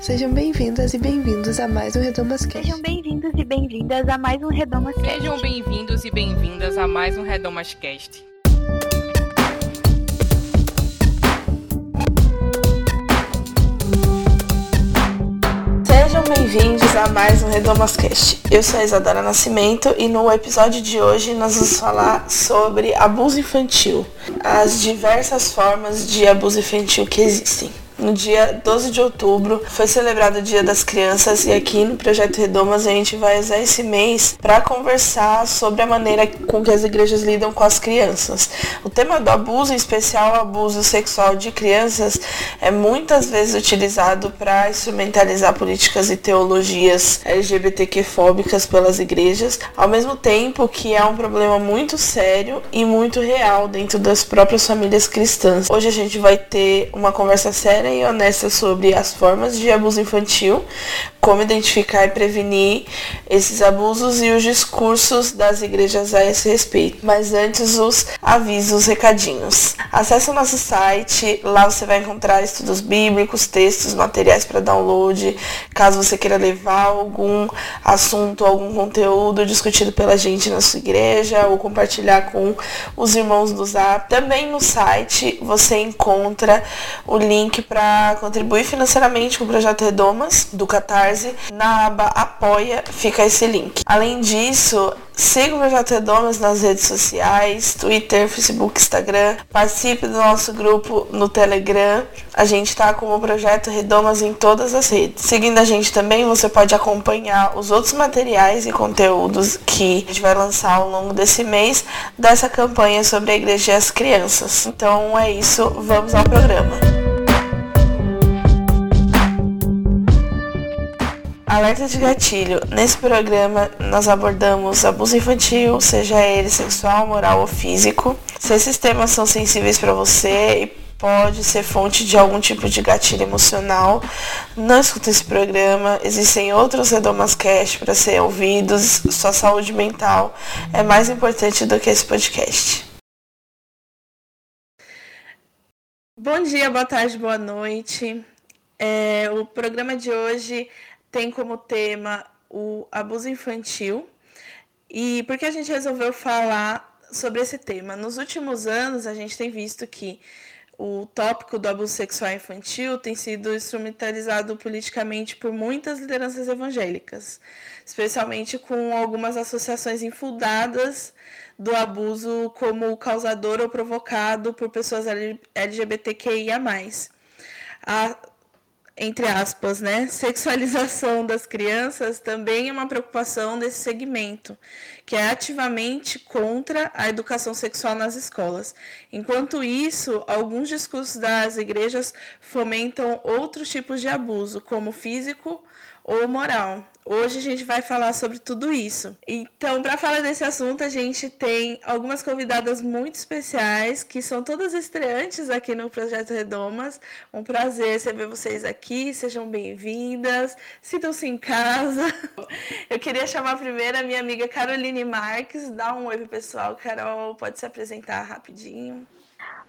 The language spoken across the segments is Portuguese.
Sejam bem-vindas e bem-vindos a mais um Redomas Cast. Sejam bem-vindos e bem-vindas a mais um Redomas Cast. Sejam bem-vindos e bem-vindas a mais um Redomas Cast. Sejam bem-vindos a mais um Redomas Cast. Eu sou a Isadora Nascimento e no episódio de hoje nós vamos falar sobre abuso infantil, as diversas formas de abuso infantil que existem. No dia 12 de outubro foi celebrado o Dia das Crianças e aqui no Projeto Redomas a gente vai usar esse mês para conversar sobre a maneira com que as igrejas lidam com as crianças. O tema do abuso, em especial o abuso sexual de crianças, é muitas vezes utilizado para instrumentalizar políticas e teologias LGBTQ-fóbicas pelas igrejas, ao mesmo tempo que é um problema muito sério e muito real dentro das próprias famílias cristãs. Hoje a gente vai ter uma conversa séria e honesta sobre as formas de abuso infantil, como identificar e prevenir esses abusos e os discursos das igrejas a esse respeito. Mas antes, os avisos, recadinhos. Acesse o nosso site, lá você vai encontrar estudos bíblicos, textos, materiais para download, caso você queira levar algum assunto, algum conteúdo discutido pela gente na sua igreja ou compartilhar com os irmãos do Zap. Também no site você encontra o link para contribuir financeiramente com o projeto Redomas do Qatar na aba Apoia fica esse link. Além disso, siga o Projeto Redomas nas redes sociais, Twitter, Facebook, Instagram. Participe do nosso grupo no Telegram. A gente está com o Projeto Redomas em todas as redes. Seguindo a gente também, você pode acompanhar os outros materiais e conteúdos que a gente vai lançar ao longo desse mês dessa campanha sobre a igreja e as crianças. Então é isso, vamos ao programa. Alerta de gatilho. Nesse programa nós abordamos abuso infantil, seja ele sexual, moral ou físico. Se esses temas são sensíveis para você e pode ser fonte de algum tipo de gatilho emocional, não escuta esse programa. Existem outros Redomas Cast para ser ouvidos. Sua saúde mental é mais importante do que esse podcast. Bom dia, boa tarde, boa noite. É, o programa de hoje tem como tema o abuso infantil. E por que a gente resolveu falar sobre esse tema? Nos últimos anos, a gente tem visto que o tópico do abuso sexual infantil tem sido instrumentalizado politicamente por muitas lideranças evangélicas, especialmente com algumas associações infundadas do abuso como causador ou provocado por pessoas LGBTQIA. A entre aspas, né, sexualização das crianças também é uma preocupação desse segmento, que é ativamente contra a educação sexual nas escolas. Enquanto isso, alguns discursos das igrejas fomentam outros tipos de abuso, como físico ou moral. Hoje a gente vai falar sobre tudo isso. Então, para falar desse assunto, a gente tem algumas convidadas muito especiais, que são todas estreantes aqui no Projeto Redomas. Um prazer receber vocês aqui, sejam bem-vindas, sintam-se em casa. Eu queria chamar primeiro a minha amiga Caroline Marques, dá um oi pro pessoal. Carol, pode se apresentar rapidinho.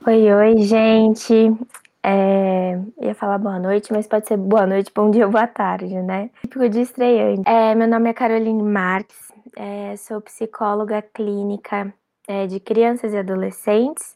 Oi, oi, gente. É, ia falar boa noite, mas pode ser boa noite, bom dia, boa tarde, né? Típico de estreante. É, meu nome é Caroline Marques, é, sou psicóloga clínica é, de crianças e adolescentes,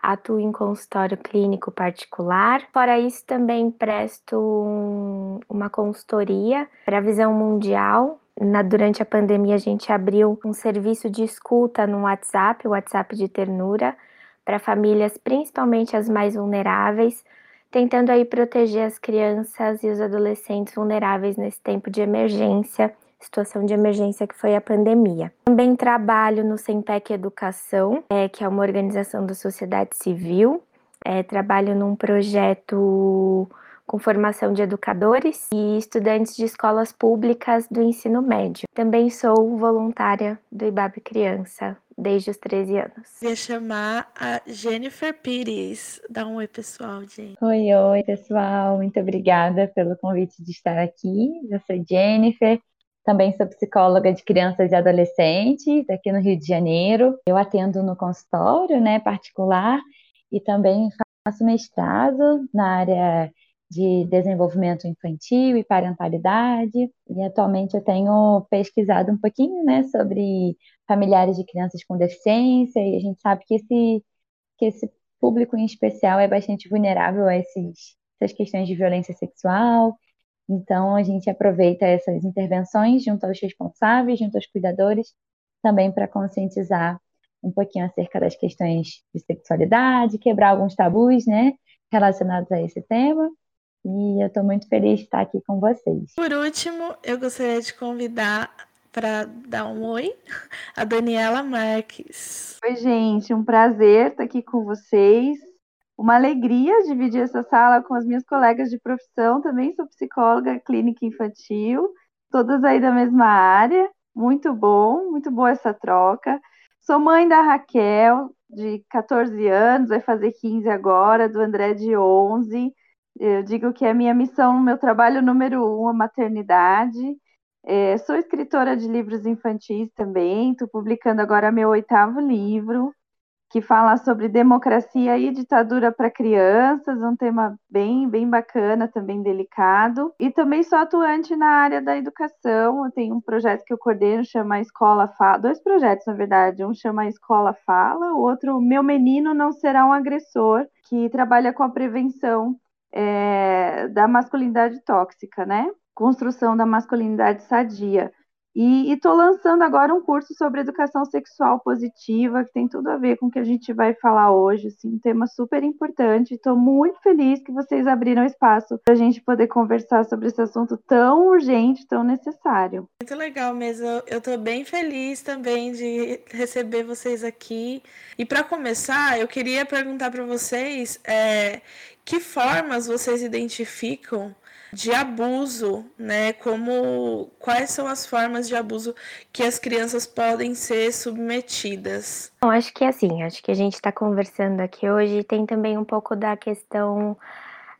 atuo em consultório clínico particular. Fora isso, também presto um, uma consultoria para a visão mundial. Na, durante a pandemia, a gente abriu um serviço de escuta no WhatsApp, o WhatsApp de ternura para famílias, principalmente as mais vulneráveis, tentando aí proteger as crianças e os adolescentes vulneráveis nesse tempo de emergência, situação de emergência que foi a pandemia. Também trabalho no Sempec Educação, é, que é uma organização da sociedade civil. É, trabalho num projeto com formação de educadores e estudantes de escolas públicas do ensino médio. Também sou voluntária do IBAB Criança desde os 13 anos. Queria chamar a Jennifer Pires. Dá um oi, pessoal, gente. Oi, oi, pessoal. Muito obrigada pelo convite de estar aqui. Eu sou Jennifer. Também sou psicóloga de crianças e adolescentes aqui no Rio de Janeiro. Eu atendo no consultório, né, particular, e também faço mestrado na área de desenvolvimento infantil e parentalidade. E atualmente eu tenho pesquisado um pouquinho, né, sobre familiares de crianças com deficiência, e a gente sabe que esse, que esse público em especial é bastante vulnerável a esses, essas questões de violência sexual. Então, a gente aproveita essas intervenções junto aos responsáveis, junto aos cuidadores, também para conscientizar um pouquinho acerca das questões de sexualidade, quebrar alguns tabus, né, relacionados a esse tema. E eu estou muito feliz de estar aqui com vocês. Por último, eu gostaria de convidar para dar um oi a Daniela Marques. Oi, gente, um prazer estar aqui com vocês. Uma alegria dividir essa sala com as minhas colegas de profissão. Também sou psicóloga clínica infantil, todas aí da mesma área. Muito bom, muito boa essa troca. Sou mãe da Raquel, de 14 anos, vai fazer 15 agora, do André de 11. Eu digo que é minha missão, meu trabalho número um, a maternidade. É, sou escritora de livros infantis também, estou publicando agora meu oitavo livro, que fala sobre democracia e ditadura para crianças, um tema bem, bem bacana, também delicado. E também sou atuante na área da educação. Eu tenho um projeto que eu coordeno, chama Escola Fala. Dois projetos, na verdade. Um chama Escola Fala, o outro, Meu Menino Não Será um Agressor, que trabalha com a prevenção é, da masculinidade tóxica, né? Construção da masculinidade sadia. E estou lançando agora um curso sobre educação sexual positiva, que tem tudo a ver com o que a gente vai falar hoje, assim, um tema super importante. Estou muito feliz que vocês abriram espaço para a gente poder conversar sobre esse assunto tão urgente, tão necessário. Muito legal mesmo. Eu estou bem feliz também de receber vocês aqui. E para começar, eu queria perguntar para vocês é, que formas vocês identificam de abuso, né? Como quais são as formas de abuso que as crianças podem ser submetidas? Bom, acho que é assim, acho que a gente está conversando aqui hoje tem também um pouco da questão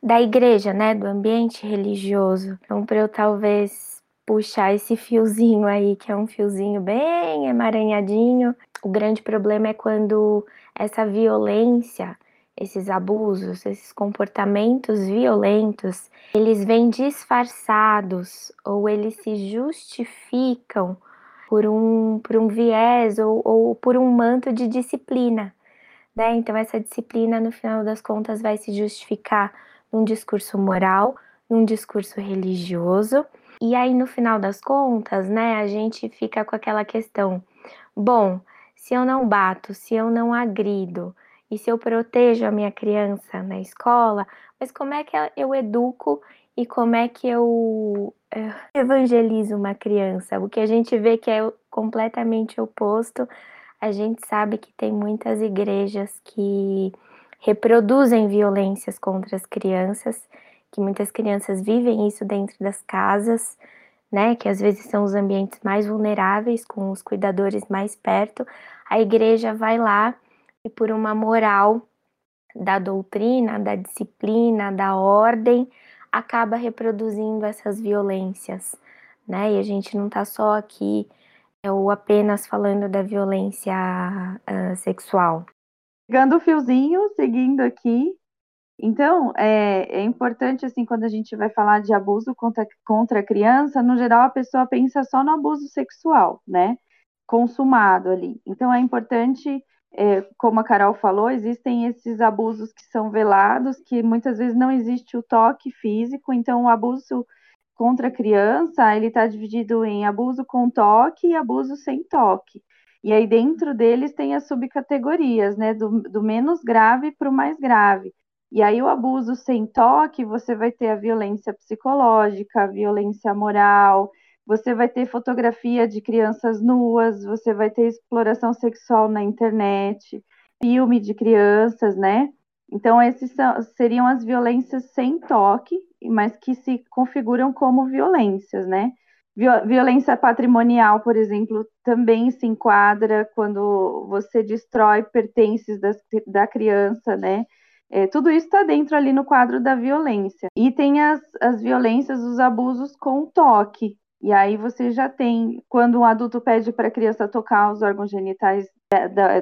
da igreja, né? Do ambiente religioso. Então, para eu talvez puxar esse fiozinho aí, que é um fiozinho bem emaranhadinho, o grande problema é quando essa violência esses abusos, esses comportamentos violentos, eles vêm disfarçados ou eles se justificam por um, por um viés ou, ou por um manto de disciplina. Né? Então, essa disciplina, no final das contas, vai se justificar num discurso moral, num discurso religioso. E aí, no final das contas, né, a gente fica com aquela questão: bom, se eu não bato, se eu não agrido, e se eu protejo a minha criança na escola, mas como é que eu educo e como é que eu eh, evangelizo uma criança? O que a gente vê que é completamente oposto, a gente sabe que tem muitas igrejas que reproduzem violências contra as crianças, que muitas crianças vivem isso dentro das casas, né, que às vezes são os ambientes mais vulneráveis, com os cuidadores mais perto. A igreja vai lá e por uma moral da doutrina, da disciplina, da ordem, acaba reproduzindo essas violências, né? E a gente não está só aqui é, ou apenas falando da violência uh, sexual. Pegando o fiozinho, seguindo aqui. Então, é, é, importante, assim, quando a gente vai falar de abuso contra, contra a criança, no geral a pessoa pensa só no abuso sexual, né? Consumado ali. Então, é importante é, como a Carol falou, existem esses abusos que são velados, que muitas vezes não existe o toque físico, então o abuso contra a criança, ele está dividido em abuso com toque e abuso sem toque. E aí dentro deles tem as subcategorias, né, do, do menos grave para o mais grave. E aí o abuso sem toque, você vai ter a violência psicológica, a violência moral, você vai ter fotografia de crianças nuas, você vai ter exploração sexual na internet, filme de crianças, né? Então, esses são, seriam as violências sem toque, mas que se configuram como violências, né? Violência patrimonial, por exemplo, também se enquadra quando você destrói pertences das, da criança, né? É, tudo isso está dentro ali no quadro da violência. E tem as, as violências, os abusos com toque, e aí você já tem, quando um adulto pede para a criança tocar os órgãos genitais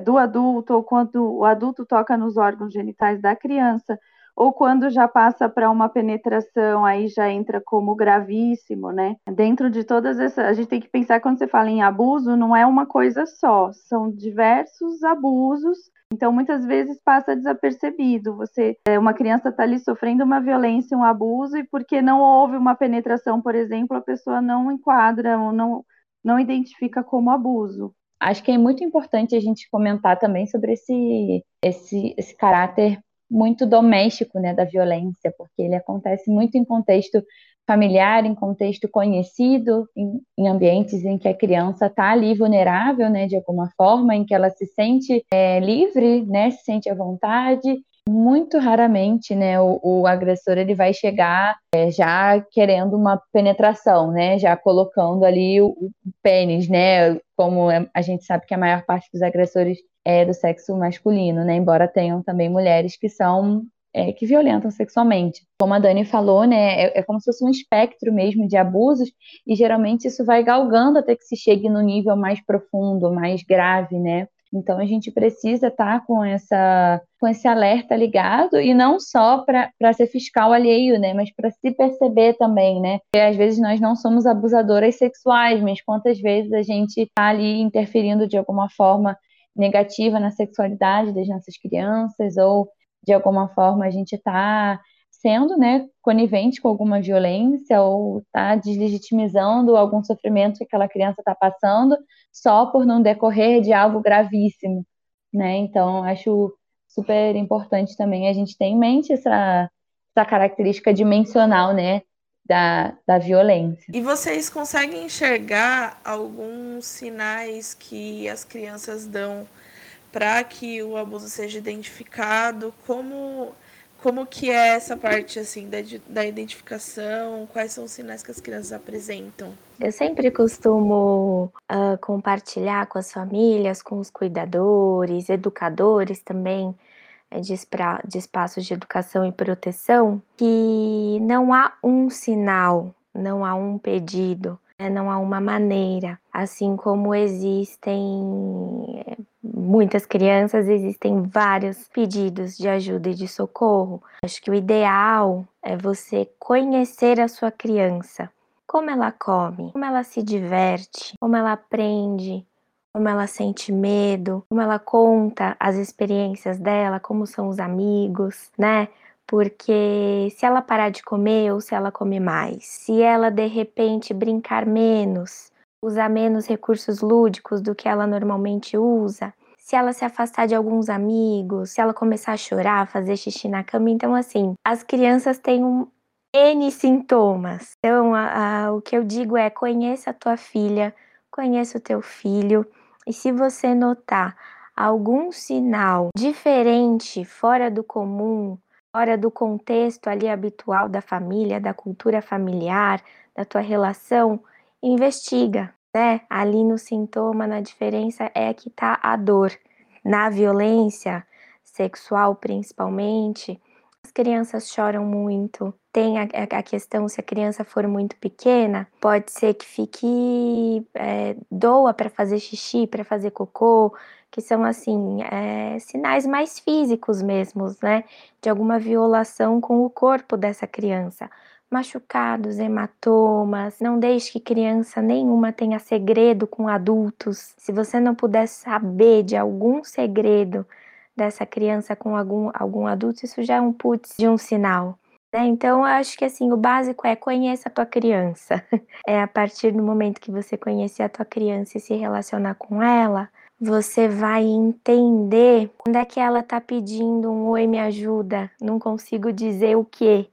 do adulto, ou quando o adulto toca nos órgãos genitais da criança, ou quando já passa para uma penetração, aí já entra como gravíssimo, né? Dentro de todas essas, a gente tem que pensar quando você fala em abuso, não é uma coisa só, são diversos abusos. Então, muitas vezes passa desapercebido. Você, é, uma criança está ali sofrendo uma violência, um abuso, e porque não houve uma penetração, por exemplo, a pessoa não enquadra ou não, não identifica como abuso. Acho que é muito importante a gente comentar também sobre esse, esse, esse caráter muito doméstico né, da violência, porque ele acontece muito em contexto familiar, em contexto conhecido, em, em ambientes em que a criança está ali vulnerável, né, de alguma forma, em que ela se sente é, livre, né, se sente à vontade. Muito raramente, né, o, o agressor ele vai chegar é, já querendo uma penetração, né, já colocando ali o, o pênis, né, como é, a gente sabe que a maior parte dos agressores é do sexo masculino, né? Embora tenham também mulheres que são é, que violentam sexualmente. Como a Dani falou, né, é, é, como se fosse um espectro mesmo de abusos, e geralmente isso vai galgando até que se chegue no nível mais profundo, mais grave, né? Então a gente precisa estar tá com essa com esse alerta ligado e não só para ser fiscal alheio, né, mas para se perceber também, né? Porque às vezes nós não somos abusadoras sexuais, mas quantas vezes a gente está ali interferindo de alguma forma negativa na sexualidade das nossas crianças ou de alguma forma a gente está sendo né, conivente com alguma violência ou está deslegitimizando algum sofrimento que aquela criança está passando só por não decorrer de algo gravíssimo, né? Então acho super importante também a gente ter em mente essa, essa característica dimensional, né, da, da violência. E vocês conseguem enxergar alguns sinais que as crianças dão para que o abuso seja identificado? Como como que é essa parte assim da, da identificação? Quais são os sinais que as crianças apresentam? Eu sempre costumo uh, compartilhar com as famílias, com os cuidadores, educadores também, é, de, de espaços de educação e proteção, que não há um sinal, não há um pedido, né, não há uma maneira. Assim como existem é, muitas crianças, existem vários pedidos de ajuda e de socorro. Acho que o ideal é você conhecer a sua criança. Como ela come, como ela se diverte, como ela aprende, como ela sente medo, como ela conta as experiências dela, como são os amigos, né? Porque se ela parar de comer ou se ela comer mais, se ela de repente brincar menos, usar menos recursos lúdicos do que ela normalmente usa, se ela se afastar de alguns amigos, se ela começar a chorar, fazer xixi na cama, então assim, as crianças têm um N sintomas. Então, a, a, o que eu digo é: conheça a tua filha, conheça o teu filho, e se você notar algum sinal diferente, fora do comum, fora do contexto ali habitual da família, da cultura familiar, da tua relação, investiga, né? Ali no sintoma, na diferença é que tá a dor. Na violência sexual, principalmente, as crianças choram muito. Tem a, a, questão se a criança for muito pequena, pode ser que fique é, doa para fazer xixi, para fazer cocô, que são assim é, sinais mais físicos mesmos, né, de alguma violação com o corpo dessa criança. Machucados, hematomas, não deixe que criança nenhuma tenha segredo com adultos. Se você não puder saber de algum segredo dessa criança com algum, algum adulto, isso já é um putz de um sinal. Né? Então, eu acho que assim, o básico é conheça a tua criança. É a partir do momento que você conhecer a tua criança e se relacionar com ela, você vai entender quando é que ela tá pedindo um oi, me ajuda, não consigo dizer o que,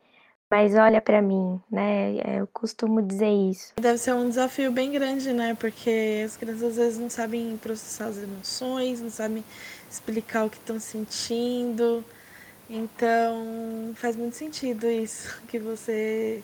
mas olha para mim, né? É, eu costumo dizer isso. Deve ser um desafio bem grande, né? Porque as crianças às vezes não sabem processar as emoções, não sabem explicar o que estão sentindo. Então, faz muito sentido isso que você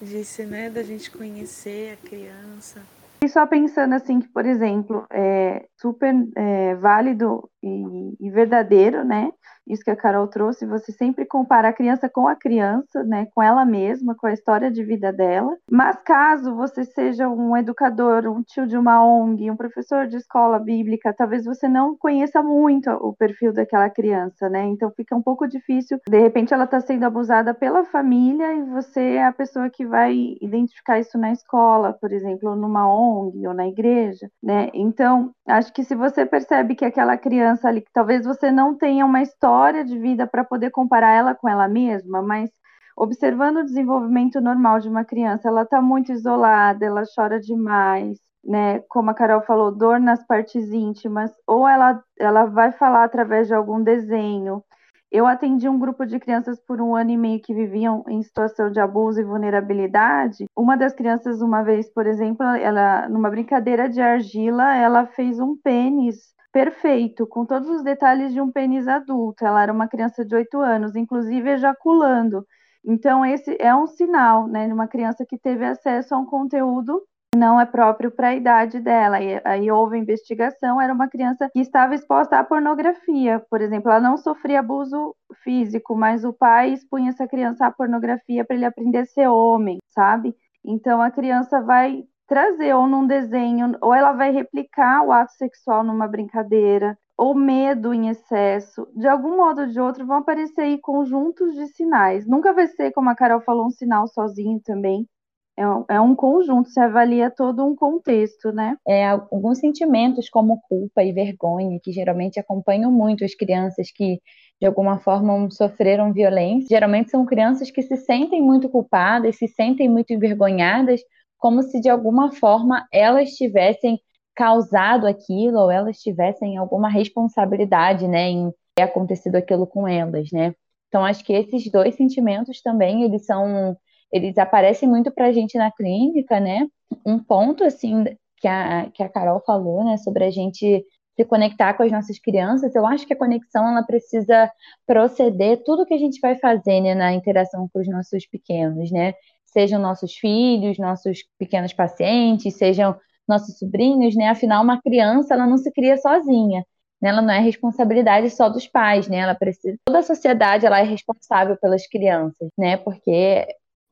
disse, né, da gente conhecer a criança. E só pensando assim que, por exemplo, é super é, válido e, e, verdadeiro, né, isso que a Carol trouxe, você sempre compara a criança com a criança, né, com ela mesma, com a história de vida dela. Mas caso você seja um educador, um tio de uma ONG, um professor de escola bíblica, talvez você não conheça muito o perfil daquela criança, né? Então fica um pouco difícil. De repente ela está sendo abusada pela família e você é a pessoa que vai identificar isso na escola, por exemplo, ou numa ONG ou na igreja, né? Então, acho que se você percebe que aquela criança ali, talvez você não tenha uma história de vida para poder comparar ela com ela mesma, mas observando o desenvolvimento normal de uma criança, ela está muito isolada, ela chora demais, né? Como a Carol falou, dor nas partes íntimas, ou ela, ela vai falar através de algum desenho, eu atendi um grupo de crianças por um ano e meio que viviam em situação de abuso e vulnerabilidade. Uma das crianças, uma vez, por exemplo, ela, numa brincadeira de argila, ela fez um pênis perfeito, com todos os detalhes de um pênis adulto. Ela era uma criança de 8 anos, inclusive ejaculando. Então, esse é um sinal, né, de uma criança que teve acesso a um conteúdo não é próprio para a idade dela. E aí houve investigação, era uma criança que estava exposta à pornografia, por exemplo, ela não sofria abuso físico, mas o pai expunha essa criança à pornografia para ele aprender a ser homem, sabe? Então a criança vai trazer ou num desenho, ou ela vai replicar o ato sexual numa brincadeira, ou medo em excesso, de algum modo ou de outro vão aparecer aí conjuntos de sinais. Nunca vai ser, como a Carol falou, um sinal sozinho também, é um, é um conjunto, se avalia todo um contexto, né? É, alguns sentimentos como culpa e vergonha, que geralmente acompanham muito as crianças que de alguma forma sofreram violência. Geralmente são crianças que se sentem muito culpadas, se sentem muito envergonhadas, como se de alguma forma elas tivessem causado aquilo ou elas tivessem alguma responsabilidade, né, em ter acontecido aquilo com elas, né? Então acho que esses dois sentimentos também eles são eles aparecem muito para a gente na clínica, né? Um ponto, assim, que a, que a Carol falou, né, sobre a gente se conectar com as nossas crianças, eu acho que a conexão, ela precisa proceder tudo que a gente vai fazer, né, na interação com os nossos pequenos, né? Sejam nossos filhos, nossos pequenos pacientes, sejam nossos sobrinhos, né? Afinal, uma criança, ela não se cria sozinha. Né? Ela não é responsabilidade só dos pais, né? Ela precisa toda a sociedade ela é responsável pelas crianças, né? Porque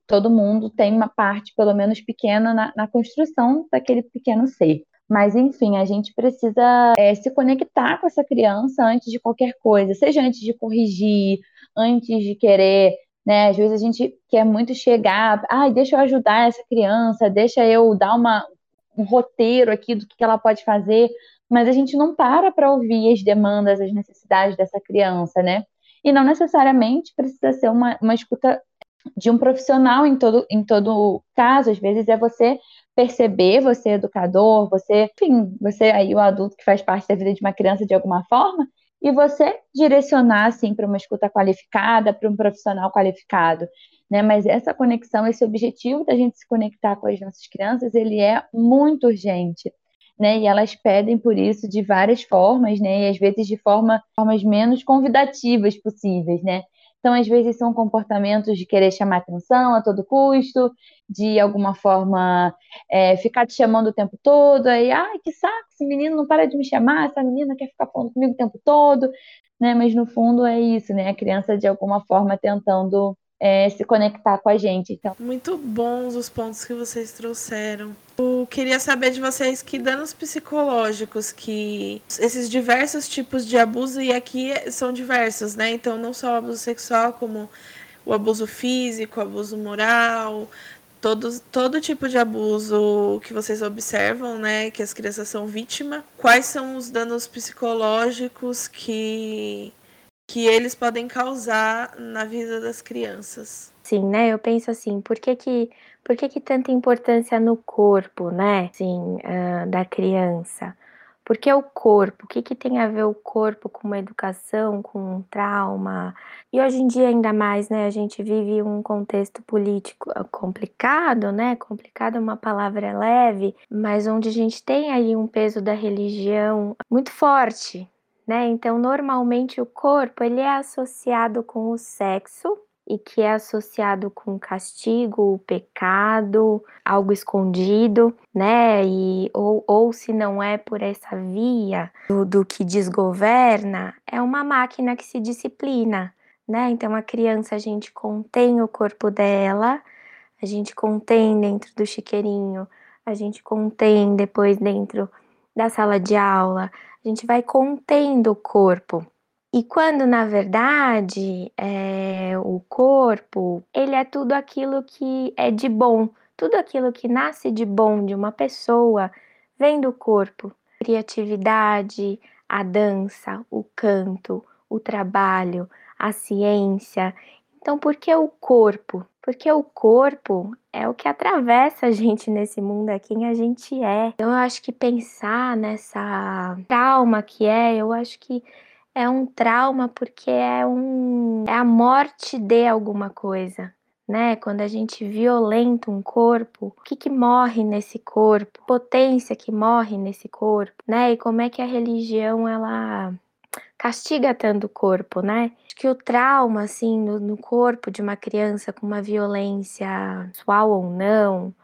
todo mundo tem uma parte, pelo menos pequena, na, na construção daquele pequeno ser. Mas, enfim, a gente precisa é, se conectar com essa criança antes de qualquer coisa, seja antes de corrigir, antes de querer, né? Às vezes a gente quer muito chegar, ai, ah, deixa eu ajudar essa criança, deixa eu dar uma, um roteiro aqui do que ela pode fazer, mas a gente não para para ouvir as demandas, as necessidades dessa criança, né? E não necessariamente precisa ser uma, uma escuta de um profissional em todo, em todo caso, às vezes é você perceber, você é educador, você, enfim, você aí o adulto que faz parte da vida de uma criança de alguma forma, e você direcionar assim para uma escuta qualificada, para um profissional qualificado, né? Mas essa conexão, esse objetivo da gente se conectar com as nossas crianças, ele é muito urgente. Né, e elas pedem por isso de várias formas, né, e às vezes de forma, formas menos convidativas possíveis, né, então, às vezes, são comportamentos de querer chamar atenção a todo custo, de alguma forma é, ficar te chamando o tempo todo, aí, ai, que saco, esse menino não para de me chamar, essa menina quer ficar falando comigo o tempo todo, né? Mas no fundo é isso, né? A criança de alguma forma tentando é, se conectar com a gente. Então. Muito bons os pontos que vocês trouxeram. Eu queria saber de vocês que danos psicológicos que esses diversos tipos de abuso, e aqui são diversos, né? Então, não só o abuso sexual, como o abuso físico, o abuso moral, todo, todo tipo de abuso que vocês observam, né? Que as crianças são vítimas. Quais são os danos psicológicos que que eles podem causar na vida das crianças. Sim, né? Eu penso assim, por que que, por que, que tanta importância no corpo, né? Sim, uh, da criança? Porque o corpo, o que, que tem a ver o corpo com uma educação, com um trauma? E hoje em dia, ainda mais, né? A gente vive um contexto político ah, complicado, né? Complicado é uma palavra leve, mas onde a gente tem aí um peso da religião muito forte, né? Então, normalmente o corpo ele é associado com o sexo e que é associado com castigo, pecado, algo escondido, né? E, ou, ou se não é por essa via do, do que desgoverna, é uma máquina que se disciplina, né? Então a criança a gente contém o corpo dela, a gente contém dentro do chiqueirinho, a gente contém depois dentro da sala de aula, a gente vai contendo o corpo. E quando, na verdade, é, o corpo, ele é tudo aquilo que é de bom, tudo aquilo que nasce de bom de uma pessoa vem do corpo. Criatividade, a dança, o canto, o trabalho, a ciência. Então, por que o corpo? Porque o corpo é o que atravessa a gente nesse mundo, é quem a gente é. Então, eu acho que pensar nessa trauma que é, eu acho que é um trauma porque é um é a morte de alguma coisa, né? Quando a gente violenta um corpo, o que que morre nesse corpo? Potência que morre nesse corpo, né? E como é que a religião ela castiga tanto o corpo, né? Que o trauma assim no, no corpo de uma criança com uma violência sexual ou não,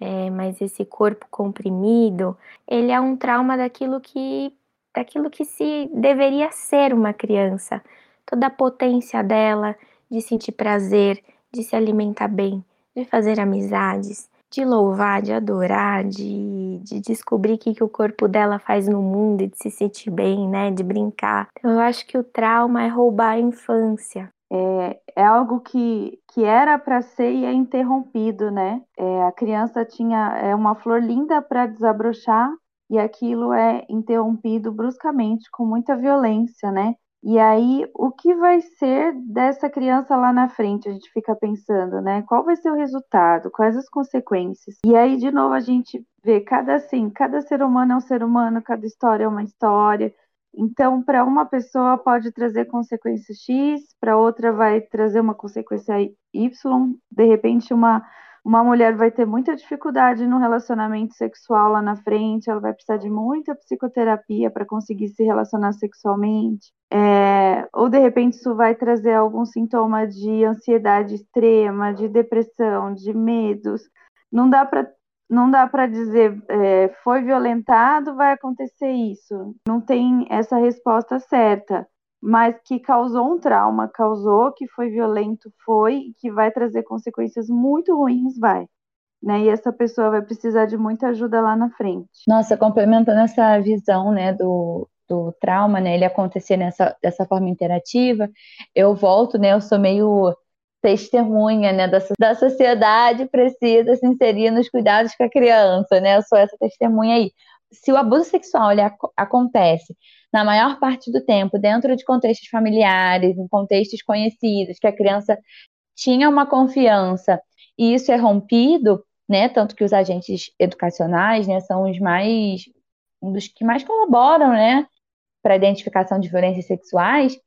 é, mas esse corpo comprimido, ele é um trauma daquilo que daquilo que se deveria ser uma criança, toda a potência dela de sentir prazer, de se alimentar bem, de fazer amizades, de louvar, de adorar, de, de descobrir o que, que o corpo dela faz no mundo e de se sentir bem, né? De brincar. Então, eu acho que o trauma é roubar a infância. É, é algo que, que era para ser e é interrompido, né? É, a criança tinha é uma flor linda para desabrochar e aquilo é interrompido bruscamente com muita violência, né? E aí, o que vai ser dessa criança lá na frente? A gente fica pensando, né? Qual vai ser o resultado? Quais as consequências? E aí, de novo, a gente vê cada assim, cada ser humano é um ser humano, cada história é uma história. Então, para uma pessoa pode trazer consequência X, para outra vai trazer uma consequência Y, de repente uma uma mulher vai ter muita dificuldade no relacionamento sexual lá na frente, ela vai precisar de muita psicoterapia para conseguir se relacionar sexualmente. É, ou de repente isso vai trazer algum sintoma de ansiedade extrema, de depressão, de medos. Não dá para não dá para dizer é, foi violentado, vai acontecer isso. Não tem essa resposta certa mas que causou um trauma, causou, que foi violento, foi, que vai trazer consequências muito ruins, vai. Né? E essa pessoa vai precisar de muita ajuda lá na frente. Nossa, complementando essa visão, né, do, do trauma, né, ele acontecer nessa, dessa forma interativa, eu volto, né, eu sou meio testemunha, né, da, da sociedade precisa se inserir nos cuidados com a criança, né, eu sou essa testemunha aí. Se o abuso sexual ele ac acontece na maior parte do tempo, dentro de contextos familiares, em contextos conhecidos, que a criança tinha uma confiança e isso é rompido, né? Tanto que os agentes educacionais, né, são os mais um dos que mais colaboram, né, para a identificação de violências sexuais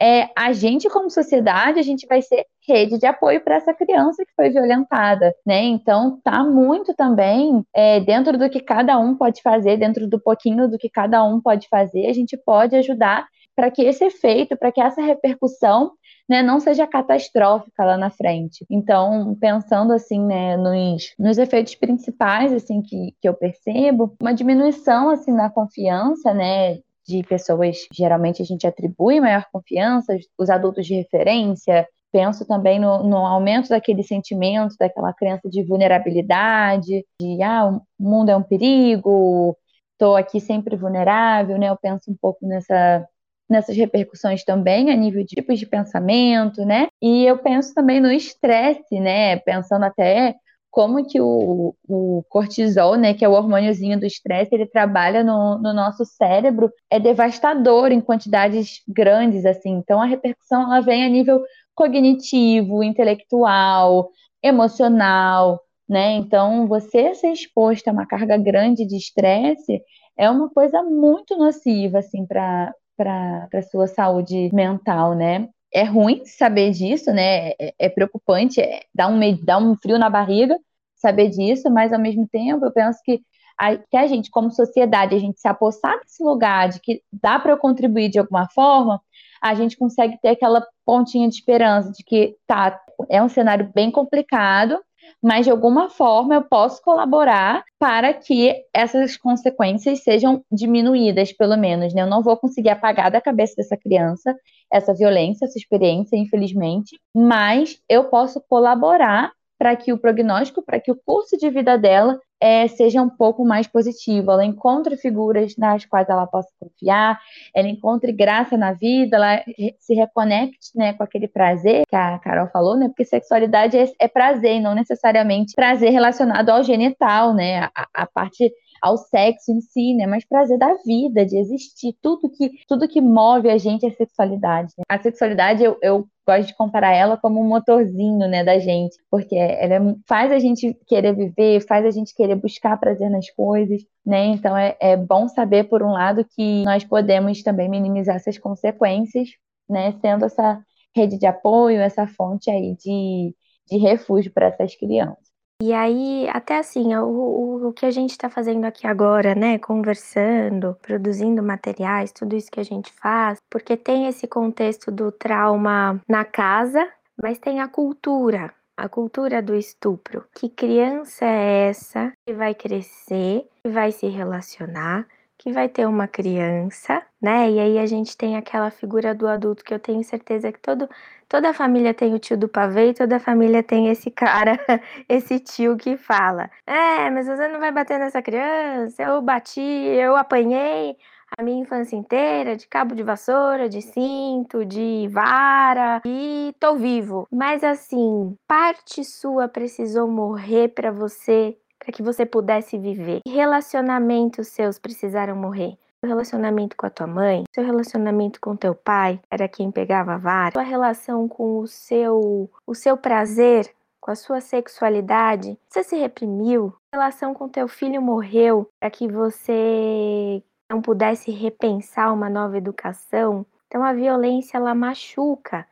é, a gente, como sociedade, a gente vai ser rede de apoio para essa criança que foi violentada, né? Então, tá muito também é, dentro do que cada um pode fazer, dentro do pouquinho do que cada um pode fazer, a gente pode ajudar para que esse efeito, para que essa repercussão né, não seja catastrófica lá na frente. Então, pensando assim, né, nos, nos efeitos principais assim que, que eu percebo, uma diminuição assim na confiança, né, de pessoas, geralmente a gente atribui maior confiança, os adultos de referência. Penso também no, no aumento daquele sentimento daquela crença de vulnerabilidade, de ah, o mundo é um perigo, estou aqui sempre vulnerável, né? Eu penso um pouco nessa nessas repercussões também a nível de tipos de pensamento, né? E eu penso também no estresse, né? Pensando até como que o, o cortisol, né, que é o hormôniozinho do estresse, ele trabalha no, no, nosso cérebro, é devastador em quantidades grandes, assim. Então, a repercussão, ela vem a nível cognitivo, intelectual, emocional, né? Então, você ser exposto a uma carga grande de estresse é uma coisa muito nociva, assim, para para a sua saúde mental, né? é ruim saber disso, né? É, é preocupante, é, dá, um, dá um frio na barriga saber disso, mas ao mesmo tempo eu penso que a, que a gente, como sociedade, a gente se apossar desse lugar de que dá para eu contribuir de alguma forma, a gente consegue ter aquela pontinha de esperança de que tá, é um cenário bem complicado, mas de alguma forma eu posso colaborar para que essas consequências sejam diminuídas, pelo menos. Né? Eu não vou conseguir apagar da cabeça dessa criança essa violência, essa experiência, infelizmente, mas eu posso colaborar para que o prognóstico, para que o curso de vida dela é, seja um pouco mais positivo. Ela encontre figuras nas quais ela possa confiar, ela encontre graça na vida, ela se reconecte né, com aquele prazer que a Carol falou, né? Porque sexualidade é, é prazer, não necessariamente prazer relacionado ao genital, né? A, a parte ao sexo em si, né? Mas prazer da vida, de existir. Tudo que, tudo que move a gente é sexualidade. Né? A sexualidade, eu, eu gosto de comparar ela como um motorzinho, né, da gente, porque ela é, faz a gente querer viver, faz a gente querer buscar prazer nas coisas, né? Então é, é bom saber, por um lado, que nós podemos também minimizar essas consequências, né, sendo essa rede de apoio, essa fonte aí de, de refúgio para essas crianças. E aí, até assim, o, o, que a gente está fazendo aqui agora, né? Conversando, produzindo materiais, tudo isso que a gente faz, porque tem esse contexto do trauma na casa, mas tem a cultura, a cultura do estupro. Que criança é essa que vai crescer, que vai se relacionar, que vai ter uma criança, né? E aí a gente tem aquela figura do adulto que eu tenho certeza que todo, toda família tem o tio do pavê e toda família tem esse cara, esse tio que fala: É, mas você não vai bater nessa criança, eu bati, eu apanhei a minha infância inteira de cabo de vassoura, de cinto, de vara e tô vivo. Mas assim, parte sua precisou morrer para você para que você pudesse viver. Relacionamentos seus precisaram morrer? Seu relacionamento com a tua mãe, seu relacionamento com teu pai, era quem pegava a vara, sua relação com o seu, o seu prazer, com a sua sexualidade, você se reprimiu, a relação com teu filho morreu para que você não pudesse repensar uma nova educação. Então a violência ela machuca.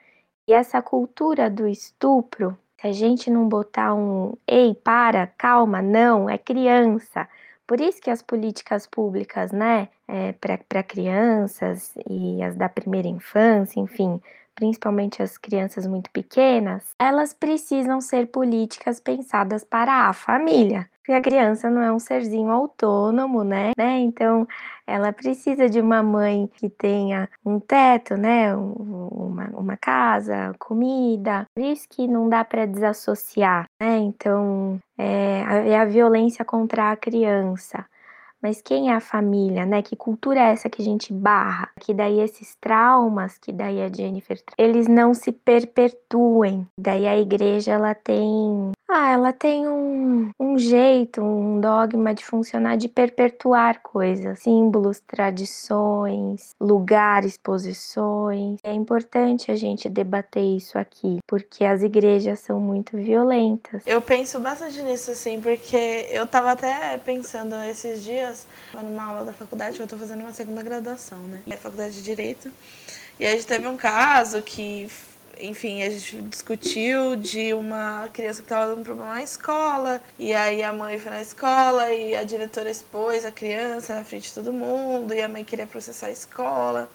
E essa cultura do estupro se a gente não botar um ei, para, calma, não, é criança. Por isso que as políticas públicas, né, é, para crianças e as da primeira infância, enfim, principalmente as crianças muito pequenas, elas precisam ser políticas pensadas para a família. Porque a criança não é um serzinho autônomo, né? né? Então, ela precisa de uma mãe que tenha um teto, né? Uma, uma casa, comida. Por isso que não dá para desassociar, né? Então, é é a violência contra a criança. Mas quem é a família, né? Que cultura é essa que a gente barra? Que daí esses traumas, que daí a Jennifer, eles não se perpetuem. Daí a igreja ela tem ah, ela tem um, um jeito, um dogma de funcionar de perpetuar coisas, símbolos, tradições, lugares, posições. É importante a gente debater isso aqui, porque as igrejas são muito violentas. Eu penso bastante nisso, assim, porque eu tava até pensando esses dias, numa aula da faculdade, eu tô fazendo uma segunda graduação, né? É faculdade de Direito. E a gente teve um caso que enfim, a gente discutiu de uma criança que estava dando problema na escola, e aí a mãe foi na escola e a diretora expôs a criança na frente de todo mundo, e a mãe queria processar a escola.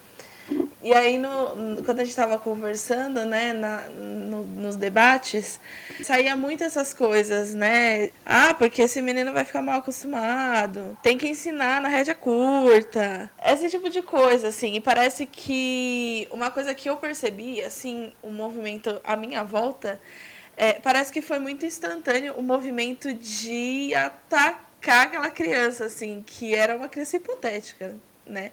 E aí, no, quando a gente estava conversando, né, na, no, nos debates, saía muito essas coisas, né? Ah, porque esse menino vai ficar mal acostumado, tem que ensinar na rédea curta, esse tipo de coisa, assim. E parece que uma coisa que eu percebi, assim, o movimento à minha volta, é, parece que foi muito instantâneo o movimento de atacar aquela criança, assim, que era uma criança hipotética, né?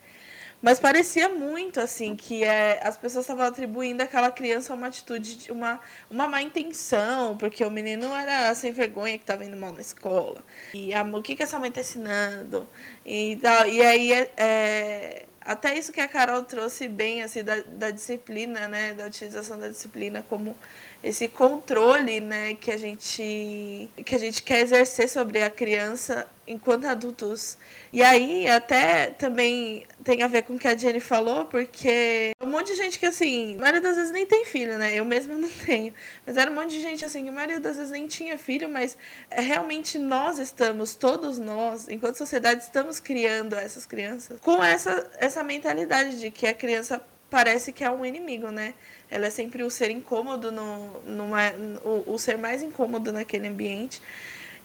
Mas parecia muito assim que é, as pessoas estavam atribuindo àquela criança uma atitude, uma, uma má intenção, porque o menino era sem vergonha que estava indo mal na escola. E a, o que, que essa mãe está ensinando? E, e aí é, é, até isso que a Carol trouxe bem assim da, da disciplina, né? Da utilização da disciplina como esse controle, né, que a gente que a gente quer exercer sobre a criança enquanto adultos. E aí até também tem a ver com o que a Jenny falou, porque um monte de gente que assim, a maioria das vezes nem tem filho, né? Eu mesma não tenho. Mas era um monte de gente assim, que a maioria das vezes nem tinha filho, mas é, realmente nós estamos, todos nós, enquanto sociedade, estamos criando essas crianças com essa, essa mentalidade de que a criança parece que é um inimigo, né? Ela é sempre o ser incômodo, no, numa, o, o ser mais incômodo naquele ambiente.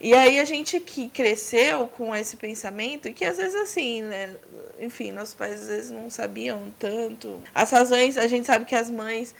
E aí a gente que cresceu com esse pensamento, e que às vezes assim, né? Enfim, nossos pais às vezes não sabiam tanto. As razões, a gente sabe que as mães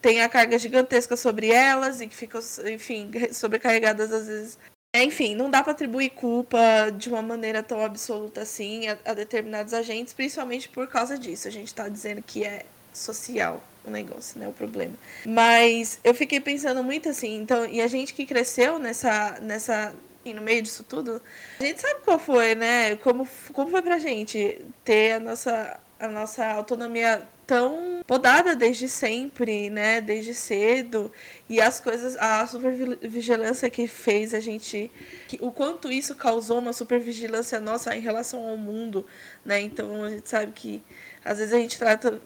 têm a carga gigantesca sobre elas e que ficam, enfim, sobrecarregadas às vezes. Enfim, não dá para atribuir culpa de uma maneira tão absoluta assim a, a determinados agentes, principalmente por causa disso. A gente está dizendo que é social o negócio, né? O problema. Mas eu fiquei pensando muito assim, então, e a gente que cresceu nessa, nessa no meio disso tudo, a gente sabe qual foi, né? Como, como foi pra gente ter a nossa, a nossa autonomia tão podada desde sempre, né? Desde cedo. E as coisas, a supervigilância que fez a gente. Que, o quanto isso causou uma supervigilância nossa em relação ao mundo, né? Então a gente sabe que às vezes a gente trata,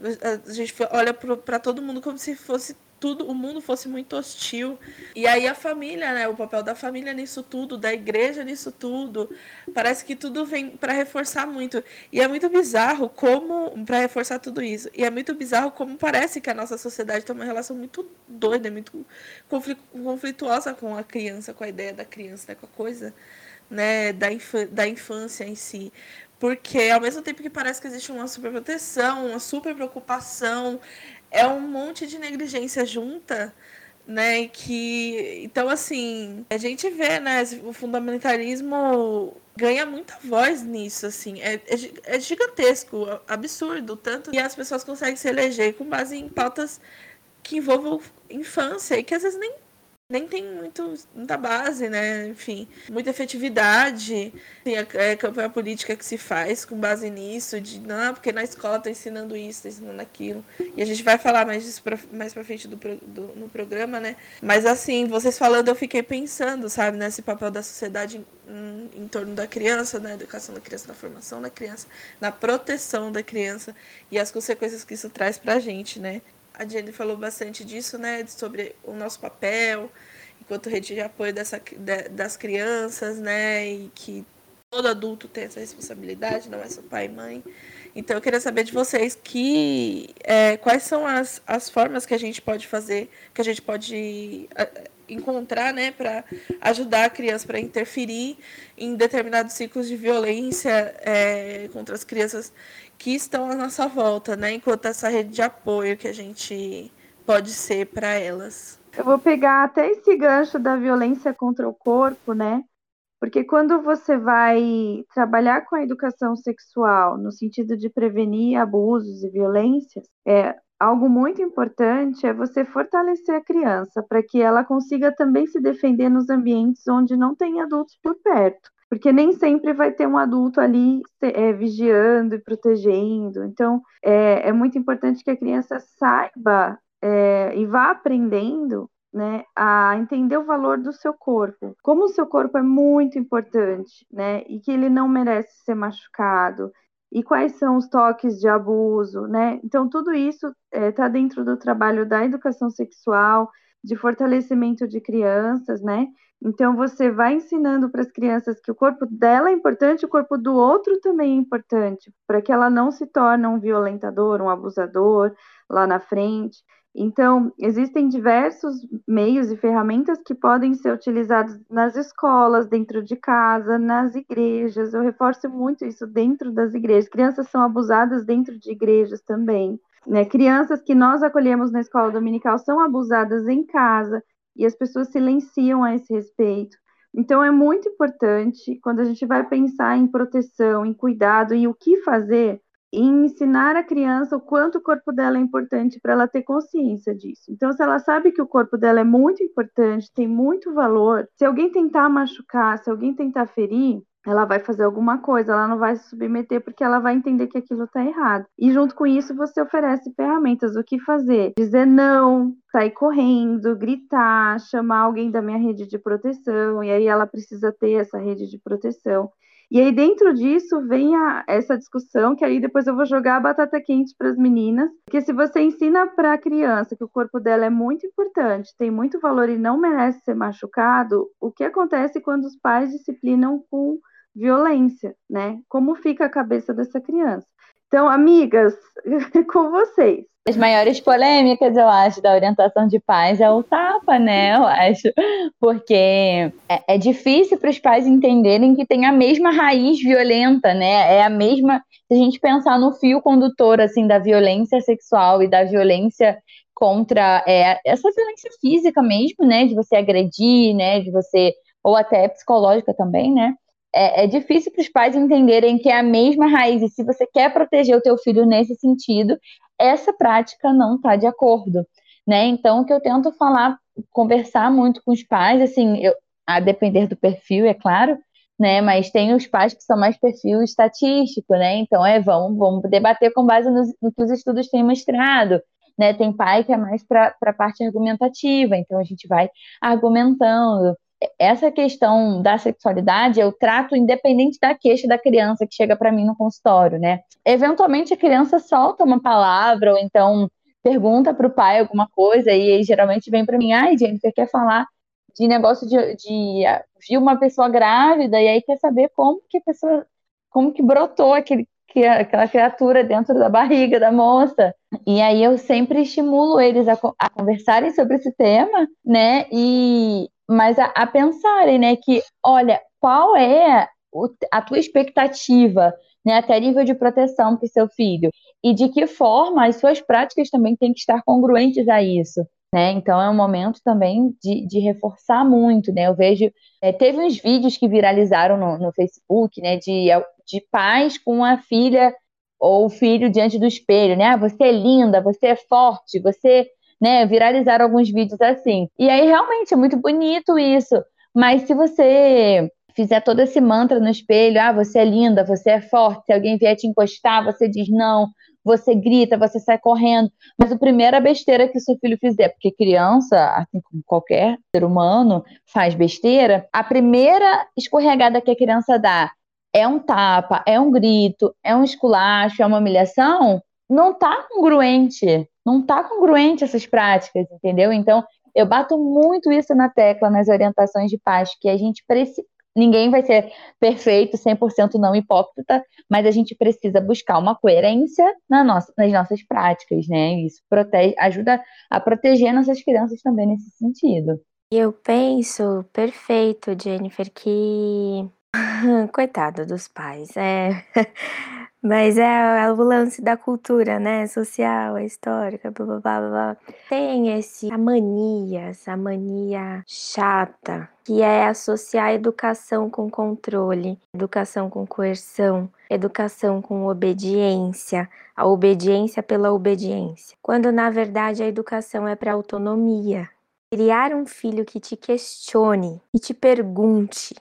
a gente olha para todo mundo como se fosse tudo, o mundo fosse muito hostil. E aí a família, né, o papel da família nisso tudo, da igreja nisso tudo, parece que tudo vem para reforçar muito. E é muito bizarro como para reforçar tudo isso. E é muito bizarro como parece que a nossa sociedade tem uma relação muito doida, muito conflituosa com a criança, com a ideia da criança, né, com a coisa, né, da, da infância em si. Porque ao mesmo tempo que parece que existe uma super proteção, uma super preocupação, é um monte de negligência junta, né? Que então assim, a gente vê, né, o fundamentalismo ganha muita voz nisso, assim, é, é, é gigantesco, absurdo, tanto que as pessoas conseguem se eleger com base em pautas que envolvam infância e que às vezes nem nem tem muito, muita base, né? Enfim, muita efetividade. Tem a, é, campanha política que se faz com base nisso, de não, porque na escola está ensinando isso, está ensinando aquilo. E a gente vai falar mais disso pra, mais pra frente do, do, no programa, né? Mas assim, vocês falando, eu fiquei pensando, sabe, nesse papel da sociedade em, em, torno da criança, na educação da criança, na formação da criança, na proteção da criança e as consequências que isso traz pra gente, né? A Jenny falou bastante disso, né? Sobre o nosso papel enquanto rede de apoio dessa, de, das crianças, né? E que todo adulto tem essa responsabilidade, não é só pai e mãe. Então eu queria saber de vocês que é, quais são as, as formas que a gente pode fazer, que a gente pode encontrar, né, para ajudar a criança, para interferir em determinados ciclos de violência é, contra as crianças que estão à nossa volta, né? Enquanto essa rede de apoio que a gente pode ser para elas. Eu vou pegar até esse gancho da violência contra o corpo, né? Porque quando você vai trabalhar com a educação sexual no sentido de prevenir abusos e violências, é algo muito importante é você fortalecer a criança para que ela consiga também se defender nos ambientes onde não tem adultos por perto porque nem sempre vai ter um adulto ali é, vigiando e protegendo. Então, é, é, muito importante que a criança saiba é, e vá aprendendo né, a entender o valor do seu corpo, como o seu corpo é muito importante, né, e que ele não merece ser machucado, e quais são os toques de abuso, né? Então, tudo isso está é, dentro do trabalho da educação sexual, de fortalecimento de crianças, né? Então você vai ensinando para as crianças que o corpo dela é importante, o corpo do outro também é importante, para que ela não se torne um violentador, um abusador lá na frente. Então, existem diversos meios e ferramentas que podem ser utilizados nas escolas, dentro de casa, nas igrejas. Eu reforço muito isso dentro das igrejas. Crianças são abusadas dentro de igrejas também. Né? Crianças que nós acolhemos na escola dominical são abusadas em casa e as pessoas silenciam a esse respeito. Então, é muito importante, quando a gente vai pensar em proteção, em cuidado e o que fazer, em ensinar a criança o quanto o corpo dela é importante para ela ter consciência disso. Então, se ela sabe que o corpo dela é muito importante, tem muito valor, se alguém tentar machucar, se alguém tentar ferir, ela vai fazer alguma coisa, ela não vai se submeter porque ela vai entender que aquilo está errado. E junto com isso você oferece ferramentas, o que fazer? Dizer não, sair correndo, gritar, chamar alguém da minha rede de proteção, e aí ela precisa ter essa rede de proteção. E aí dentro disso vem a, essa discussão que aí depois eu vou jogar a batata quente para as meninas, porque se você ensina para a criança que o corpo dela é muito importante, tem muito valor e não merece ser machucado, o que acontece quando os pais disciplinam com violência, né? Como fica a cabeça dessa criança? Então, amigas, com vocês. As maiores polêmicas, eu acho, da orientação de pais é o tapa, né? Eu acho. Porque é, é difícil para os pais entenderem que tem a mesma raiz violenta, né? É a mesma. Se a gente pensar no fio condutor, assim, da violência sexual e da violência contra é, essa violência física mesmo, né? De você agredir, né? De você. Ou até psicológica também, né? É, é difícil para os pais entenderem que é a mesma raiz. E se você quer proteger o teu filho nesse sentido, essa prática não está de acordo, né? Então, o que eu tento falar, conversar muito com os pais, assim, eu, a depender do perfil, é claro, né? Mas tem os pais que são mais perfil estatístico, né? Então, é, vamos, vamos debater com base no, no que os estudos têm mostrado. Né, tem pai que é mais para a parte argumentativa, então a gente vai argumentando essa questão da sexualidade eu trato independente da queixa da criança que chega para mim no consultório, né? Eventualmente a criança solta uma palavra ou então pergunta para o pai alguma coisa e geralmente vem para mim, ai, Jennifer, quer falar de negócio de, de viu uma pessoa grávida e aí quer saber como que a pessoa, como que brotou aquele, que, aquela criatura dentro da barriga da moça. E aí eu sempre estimulo eles a, a conversarem sobre esse tema, né? E, mas a, a pensarem, né, que, olha, qual é o, a tua expectativa, né, até nível de proteção para o seu filho, e de que forma as suas práticas também têm que estar congruentes a isso. Né? Então é um momento também de, de reforçar muito, né? Eu vejo, é, teve uns vídeos que viralizaram no, no Facebook, né? De, de pais com a filha ou o filho diante do espelho, né? Ah, você é linda, você é forte, você né? Viralizaram alguns vídeos assim. E aí realmente é muito bonito isso. Mas se você fizer todo esse mantra no espelho, ah, você é linda, você é forte, se alguém vier te encostar, você diz não, você grita, você sai correndo. Mas a primeira besteira que seu filho fizer, porque criança, assim como qualquer ser humano, faz besteira, a primeira escorregada que a criança dá é um tapa, é um grito, é um esculacho, é uma humilhação, não tá congruente não está congruente essas práticas, entendeu? Então, eu bato muito isso na tecla nas orientações de paz, que a gente precisa. Ninguém vai ser perfeito, 100% não hipócrita, mas a gente precisa buscar uma coerência na nossa, nas nossas práticas, né? Isso protege, ajuda a proteger nossas crianças também nesse sentido. Eu penso, perfeito, Jennifer, que. Coitado dos pais. É. Mas é, o lance da cultura, né? Social, histórica, blá blá blá blá. Tem esse, a mania, essa mania chata, que é associar educação com controle, educação com coerção, educação com obediência, a obediência pela obediência. Quando na verdade a educação é para autonomia. Criar um filho que te questione e te pergunte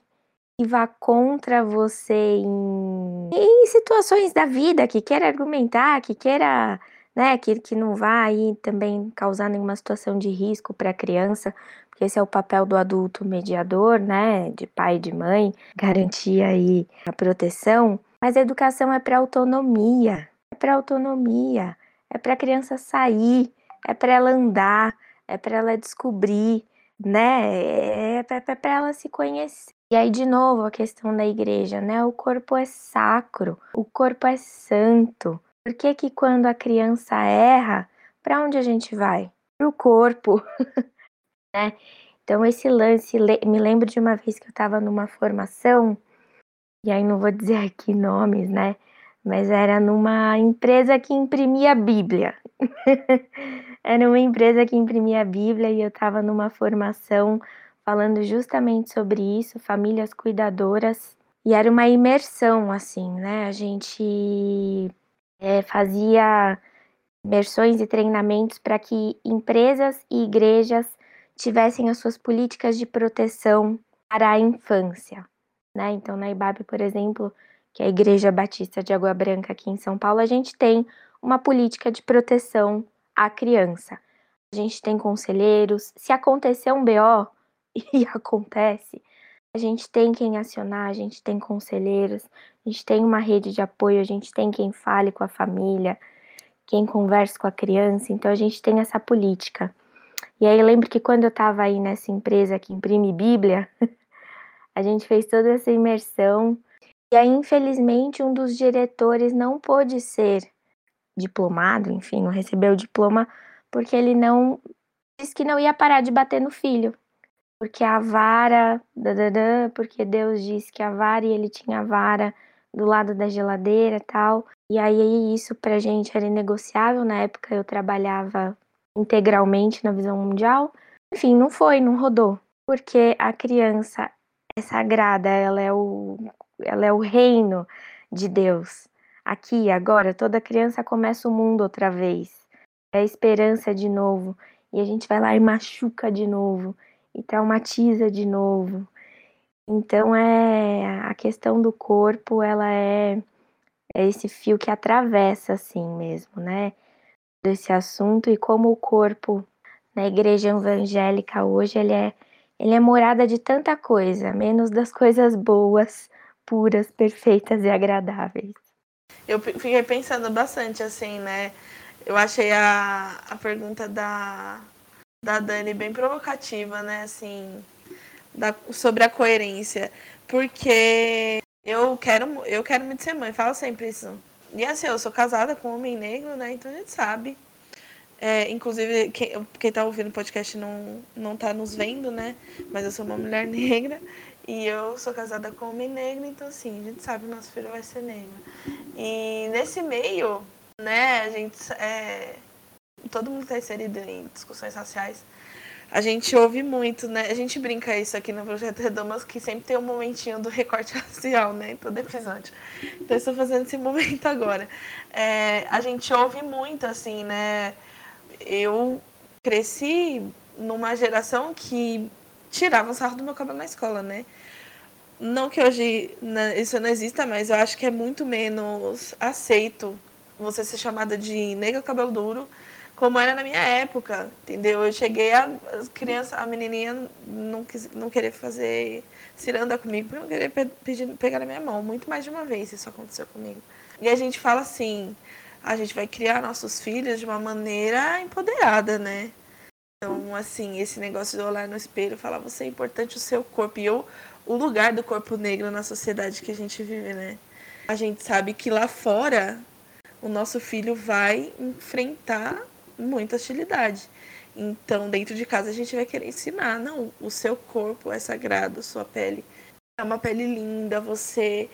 que vá contra você em, em situações da vida, que queira argumentar, que queira, né, que, que não vá aí também causar nenhuma situação de risco para a criança, porque esse é o papel do adulto mediador, né, de pai e de mãe, garantir aí a proteção. Mas a educação é para autonomia, é para autonomia, é para a criança sair, é para ela andar, é para ela descobrir, né? É para ela se conhecer. E aí, de novo, a questão da igreja, né? O corpo é sacro, o corpo é santo. Por que que quando a criança erra, para onde a gente vai? Para o corpo, né? Então, esse lance, me lembro de uma vez que eu estava numa formação, e aí não vou dizer aqui nomes, né? Mas era numa empresa que imprimia Bíblia. era uma empresa que imprimia Bíblia e eu estava numa formação falando justamente sobre isso, famílias cuidadoras. E era uma imersão, assim, né? A gente é, fazia imersões e treinamentos para que empresas e igrejas tivessem as suas políticas de proteção para a infância. Né? Então, na IBAB, por exemplo, que é a Igreja Batista de Água Branca aqui em São Paulo, a gente tem uma política de proteção à criança. A gente tem conselheiros. Se acontecer um BO, e acontece, a gente tem quem acionar, a gente tem conselheiros, a gente tem uma rede de apoio, a gente tem quem fale com a família, quem converse com a criança, então a gente tem essa política. E aí eu lembro que quando eu estava aí nessa empresa que imprime Bíblia, a gente fez toda essa imersão E aí, infelizmente, um dos diretores não pôde ser diplomado, enfim, não recebeu o diploma porque ele não disse que não ia parar de bater no filho. Porque a vara, dadadã, porque Deus disse que a vara e ele tinha a vara do lado da geladeira tal. E aí isso pra gente era inegociável. Na época eu trabalhava integralmente na visão mundial. Enfim, não foi, não rodou. Porque a criança é sagrada, ela é o, ela é o reino de Deus. Aqui, agora, toda criança começa o mundo outra vez. É a esperança de novo. E a gente vai lá e machuca de novo. E traumatiza de novo. Então, é a questão do corpo, ela é, é esse fio que atravessa, assim mesmo, né? Desse assunto. E como o corpo na igreja evangélica hoje, ele é, ele é morada de tanta coisa, menos das coisas boas, puras, perfeitas e agradáveis. Eu fiquei pensando bastante, assim, né? Eu achei a, a pergunta da, da Dani bem provocativa, né? Assim, da, sobre a coerência. Porque eu quero, eu quero muito ser mãe, falo sempre isso. E assim, eu sou casada com um homem negro, né? Então a gente sabe. É, inclusive, quem, quem tá ouvindo o podcast não, não tá nos vendo, né? Mas eu sou uma mulher negra. E eu sou casada com um homem negro, então assim, a gente sabe que nosso filho vai ser negro. E nesse meio, né, a gente. É, todo mundo está inserido em discussões raciais. A gente ouve muito, né? A gente brinca isso aqui no Projeto Redomas, que sempre tem um momentinho do recorte racial, né? Em todo episódio. Então, estou fazendo esse momento agora. É, a gente ouve muito, assim, né? Eu cresci numa geração que tirava o sarro do meu cabelo na escola, né? Não que hoje isso não exista, mas eu acho que é muito menos aceito você ser chamada de nega cabelo duro, como era na minha época, entendeu? Eu cheguei a, criança, a menininha não, quis, não querer fazer ciranda comigo, porque não querer pe pedir, pegar na minha mão, muito mais de uma vez isso aconteceu comigo. E a gente fala assim, a gente vai criar nossos filhos de uma maneira empoderada, né? Então, assim, esse negócio de olhar no espelho, falar você é importante o seu corpo e eu, o lugar do corpo negro na sociedade que a gente vive, né? A gente sabe que lá fora o nosso filho vai enfrentar muita hostilidade. Então, dentro de casa, a gente vai querer ensinar: não, o seu corpo é sagrado, sua pele é uma pele linda, você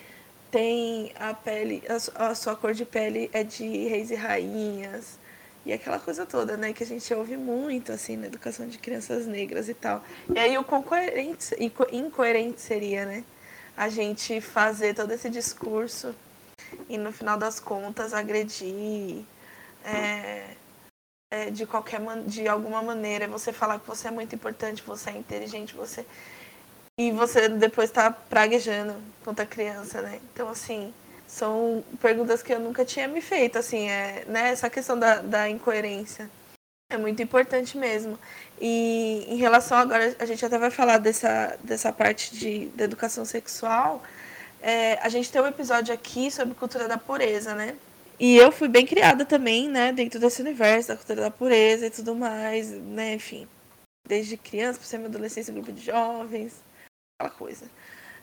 tem a pele, a sua cor de pele é de reis e rainhas e aquela coisa toda, né, que a gente ouve muito, assim, na educação de crianças negras e tal. E aí o incoerente, incoerente seria, né, a gente fazer todo esse discurso e no final das contas agredir é, é, de qualquer de alguma maneira você falar que você é muito importante você é inteligente você e você depois está praguejando contra a criança né então assim são perguntas que eu nunca tinha me feito, assim, é, né, essa questão da, da incoerência. É muito importante mesmo. E em relação agora, a gente até vai falar dessa, dessa parte de, da educação sexual. É, a gente tem um episódio aqui sobre cultura da pureza, né? E eu fui bem criada também, né, dentro desse universo da cultura da pureza e tudo mais, né, enfim. Desde criança, por ser minha adolescência, grupo de jovens, aquela coisa.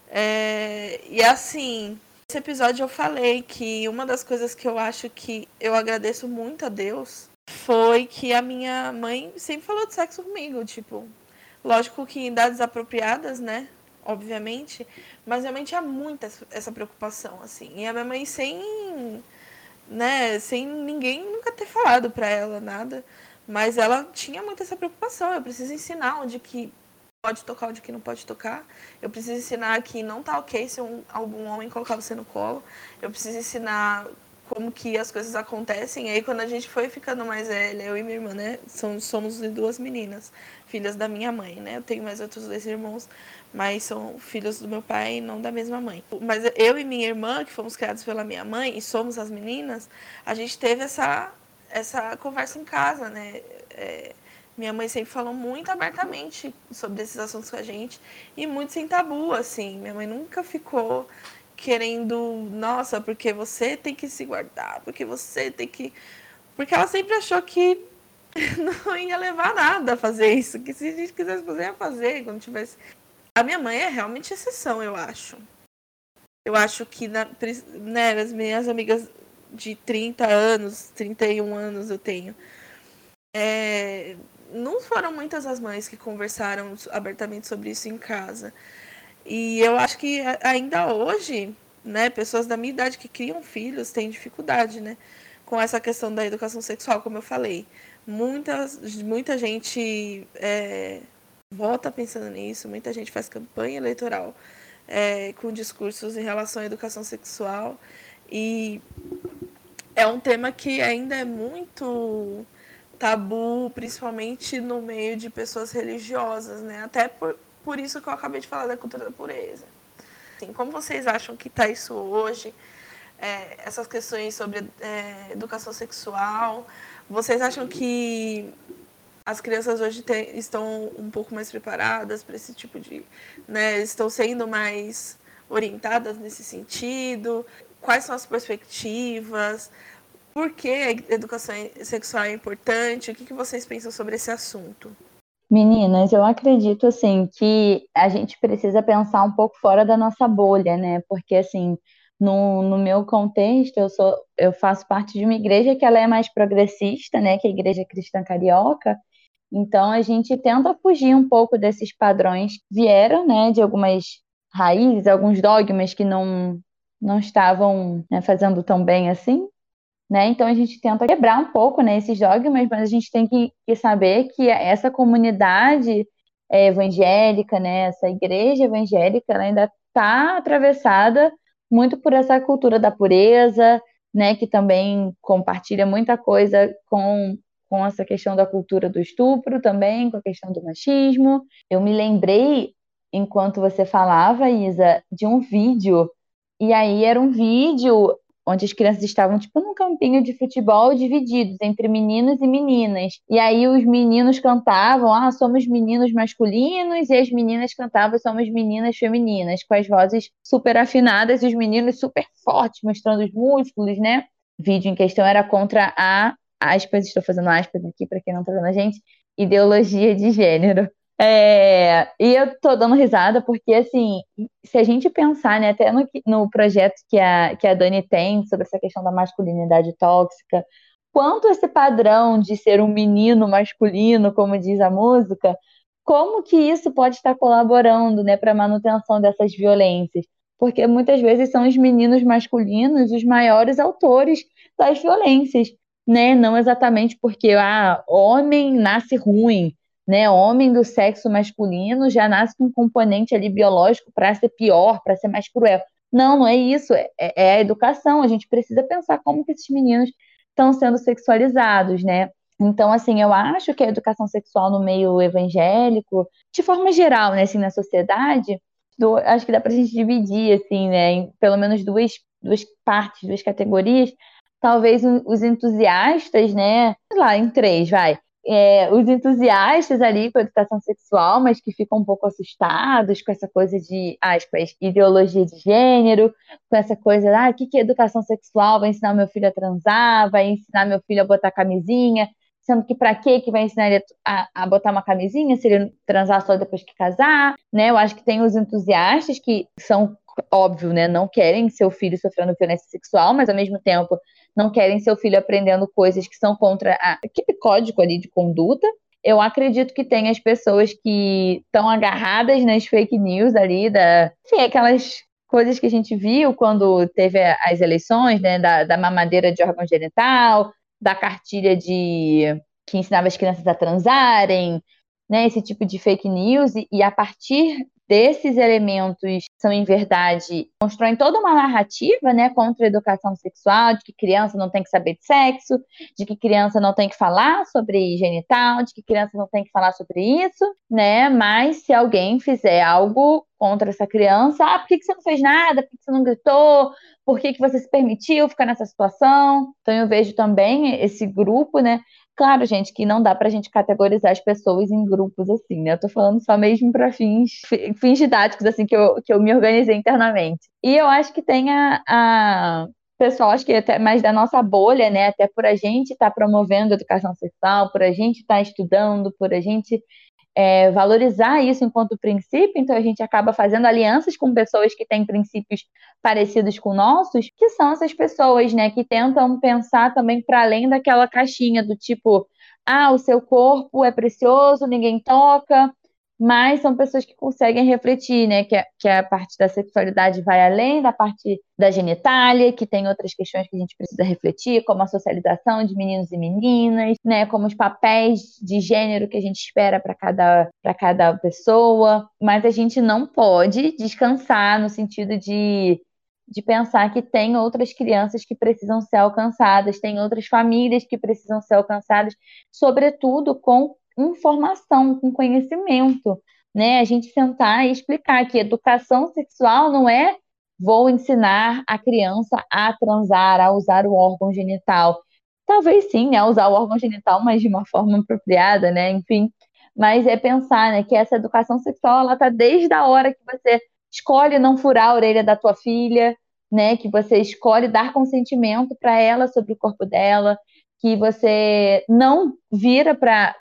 É, e assim, Nesse episódio eu falei que uma das coisas que eu acho que eu agradeço muito a Deus foi que a minha mãe sempre falou de sexo comigo, tipo, lógico que em idades apropriadas, né? Obviamente, mas mãe tinha muita essa preocupação, assim. E a minha mãe sem, né, sem ninguém nunca ter falado para ela nada, mas ela tinha muito essa preocupação. Eu preciso ensinar onde que pode tocar onde que não pode tocar. Eu preciso ensinar que não tá ok se um, algum homem colocar você no colo. Eu preciso ensinar como que as coisas acontecem. E aí quando a gente foi ficando mais velha, eu e minha irmã, né, somos, somos duas meninas, filhas da minha mãe, né? Eu tenho mais outros dois irmãos, mas são filhos do meu pai, não da mesma mãe. Mas eu e minha irmã, que fomos criados pela minha mãe e somos as meninas, a gente teve essa essa conversa em casa, né? É, minha mãe sempre falou muito abertamente sobre esses assuntos com a gente e muito sem tabu, assim. Minha mãe nunca ficou querendo, nossa, porque você tem que se guardar, porque você tem que. Porque ela sempre achou que não ia levar nada a fazer isso, que se a gente quisesse fazer, ia fazer quando tivesse. A minha mãe é realmente exceção, eu acho. Eu acho que na, né, as minhas amigas de 30 anos, 31 anos eu tenho, é, não foram muitas as mães que conversaram abertamente sobre isso em casa. E eu acho que ainda hoje, né, pessoas da minha idade que criam filhos têm dificuldade, né, com essa questão da educação sexual, como eu falei. Muitas, muita gente é, vota pensando nisso, muita gente faz campanha eleitoral é, com discursos em relação à educação sexual e é um tema que ainda é muito tabu, principalmente no meio de pessoas religiosas, né? Até por, por isso que eu acabei de falar da cultura da pureza. Assim, como vocês acham que está isso hoje? É, essas questões sobre é, educação sexual, vocês acham que as crianças hoje tem, estão um pouco mais preparadas para esse tipo de. Né, estão sendo mais orientadas nesse sentido? Quais são as perspectivas? Por que a educação sexual é importante? O que, que vocês pensam sobre esse assunto? Meninas, eu acredito assim que a gente precisa pensar um pouco fora da nossa bolha, né? Porque assim, no, no meu contexto, eu sou eu faço parte de uma igreja que ela é mais progressista, né? Que é a Igreja Cristã Carioca. Então a gente tenta fugir um pouco desses padrões que vieram, né? De algumas raízes, alguns dogmas que não não estavam né, fazendo tão bem assim né? Então a gente tenta quebrar um pouco né, esses dogmas, mas a gente tem que, que saber que essa comunidade é, evangélica, né, essa igreja evangélica, ela ainda está atravessada muito por essa cultura da pureza, né, que também compartilha muita coisa com, com essa questão da cultura do estupro também, com a questão do machismo. Eu me lembrei, enquanto você falava, Isa, de um vídeo, e aí era um vídeo onde as crianças estavam tipo num campinho de futebol divididos entre meninos e meninas. E aí os meninos cantavam: "Ah, somos meninos masculinos" e as meninas cantavam: "Somos meninas femininas", com as vozes super afinadas e os meninos super fortes, mostrando os músculos, né? O vídeo em questão era contra a aspas, estou fazendo aspas aqui para quem não está vendo a gente, ideologia de gênero. É, e eu tô dando risada porque, assim, se a gente pensar, né, até no, no projeto que a, que a Dani tem sobre essa questão da masculinidade tóxica, quanto esse padrão de ser um menino masculino, como diz a música, como que isso pode estar colaborando, né, para a manutenção dessas violências? Porque muitas vezes são os meninos masculinos os maiores autores das violências, né? Não exatamente porque ah, homem nasce ruim, né, homem do sexo masculino já nasce com um componente ali biológico para ser pior, para ser mais cruel. Não, não é isso, é, é, a educação. A gente precisa pensar como que esses meninos estão sendo sexualizados, né? Então, assim, eu acho que a educação sexual no meio evangélico, de forma geral, né, assim, na sociedade, do, acho que dá para a gente dividir, assim, né, em pelo menos duas, duas partes, duas categorias. Talvez os entusiastas, né, sei lá, em três, vai é, os entusiastas ali com a educação sexual, mas que ficam um pouco assustados com essa coisa de, aspas, ideologia de gênero, com essa coisa, ah, o que, que é educação sexual? Vai ensinar meu filho a transar, vai ensinar meu filho a botar camisinha, sendo que para que que vai ensinar ele a, a, botar uma camisinha se ele transar só depois que casar, né? Eu acho que tem os entusiastas que são óbvio, né, não querem seu filho sofrendo violência sexual, mas ao mesmo tempo não querem seu filho aprendendo coisas que são contra a, aquele código ali de conduta. Eu acredito que tem as pessoas que estão agarradas nas fake news ali, da, enfim, aquelas coisas que a gente viu quando teve as eleições, né, da, da mamadeira de órgão genital, da cartilha de que ensinava as crianças a transarem, né, esse tipo de fake news, e, e a partir desses elementos são, em verdade, constroem toda uma narrativa né, contra a educação sexual, de que criança não tem que saber de sexo, de que criança não tem que falar sobre genital, de que criança não tem que falar sobre isso, né? Mas se alguém fizer algo contra essa criança, ah, por que, que você não fez nada? Por que, que você não gritou? Por que, que você se permitiu ficar nessa situação? Então eu vejo também esse grupo, né? Claro, gente, que não dá pra gente categorizar as pessoas em grupos assim, né? Eu tô falando só mesmo para fins, fins didáticos, assim, que eu, que eu me organizei internamente. E eu acho que tem a, a pessoal, acho que até mais da nossa bolha, né? Até por a gente estar tá promovendo educação sexual, por a gente estar tá estudando, por a gente é, valorizar isso enquanto princípio, então a gente acaba fazendo alianças com pessoas que têm princípios parecidos com nossos, que são essas pessoas, né, que tentam pensar também para além daquela caixinha do tipo, ah, o seu corpo é precioso, ninguém toca, mas são pessoas que conseguem refletir, né? Que, que a parte da sexualidade vai além da parte da genitália, que tem outras questões que a gente precisa refletir, como a socialização de meninos e meninas, né? Como os papéis de gênero que a gente espera para cada, cada pessoa. Mas a gente não pode descansar no sentido de de pensar que tem outras crianças que precisam ser alcançadas, tem outras famílias que precisam ser alcançadas, sobretudo com informação, com conhecimento, né? A gente sentar e explicar que educação sexual não é vou ensinar a criança a transar, a usar o órgão genital. Talvez sim, né, usar o órgão genital, mas de uma forma apropriada, né? Enfim, mas é pensar, né, que essa educação sexual ela tá desde a hora que você escolhe não furar a orelha da tua filha, né, que você escolhe dar consentimento para ela sobre o corpo dela, que você não vira para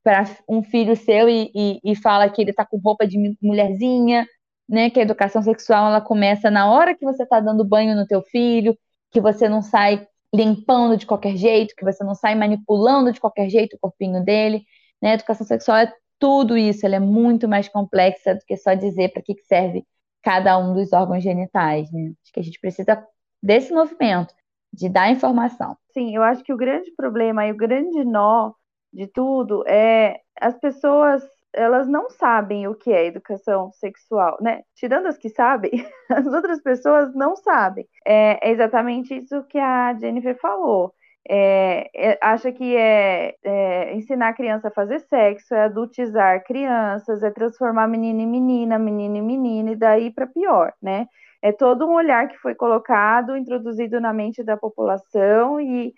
um filho seu e, e, e fala que ele está com roupa de mulherzinha, né? Que a educação sexual ela começa na hora que você está dando banho no teu filho, que você não sai limpando de qualquer jeito, que você não sai manipulando de qualquer jeito o corpinho dele. Né? A educação sexual é tudo isso, ela é muito mais complexa do que só dizer para que serve cada um dos órgãos genitais. Né? Acho que a gente precisa desse movimento de dar informação. Sim, eu acho que o grande problema e o grande nó de tudo é as pessoas elas não sabem o que é educação sexual, né? Tirando as que sabem, as outras pessoas não sabem. É, é exatamente isso que a Jennifer falou. É, é, acha que é, é, ensinar a criança a fazer sexo, é adultizar crianças, é transformar menino em menina, menino em menina, e daí para pior, né? É todo um olhar que foi colocado, introduzido na mente da população e,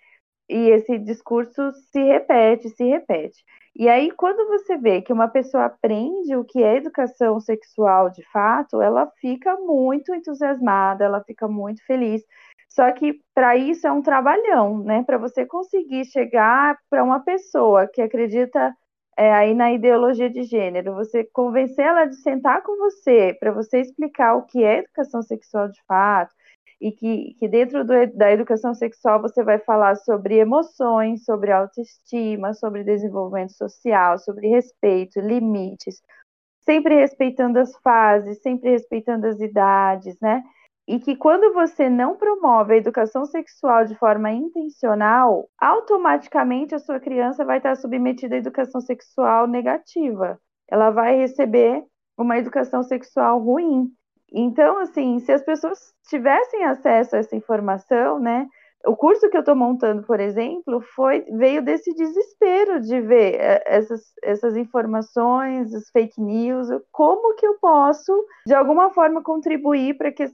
e esse discurso se repete, se repete. E aí, quando você vê que uma pessoa aprende o que é educação sexual de fato, ela fica muito entusiasmada, ela fica muito feliz. Só que para isso é um trabalhão, né? Para você conseguir chegar para uma pessoa que acredita é, aí na ideologia de gênero, você convencer ela de sentar com você para você explicar o que é educação sexual de fato, e que, que dentro do, da educação sexual você vai falar sobre emoções, sobre autoestima, sobre desenvolvimento social, sobre respeito, limites, sempre respeitando as fases, sempre respeitando as idades, né? E que quando você não promove a educação sexual de forma intencional, automaticamente a sua criança vai estar submetida à educação sexual negativa. Ela vai receber uma educação sexual ruim. Então, assim, se as pessoas tivessem acesso a essa informação, né, o curso que eu estou montando, por exemplo, foi veio desse desespero de ver é, essas, essas informações, os fake news, como que eu posso, de alguma forma, contribuir para que,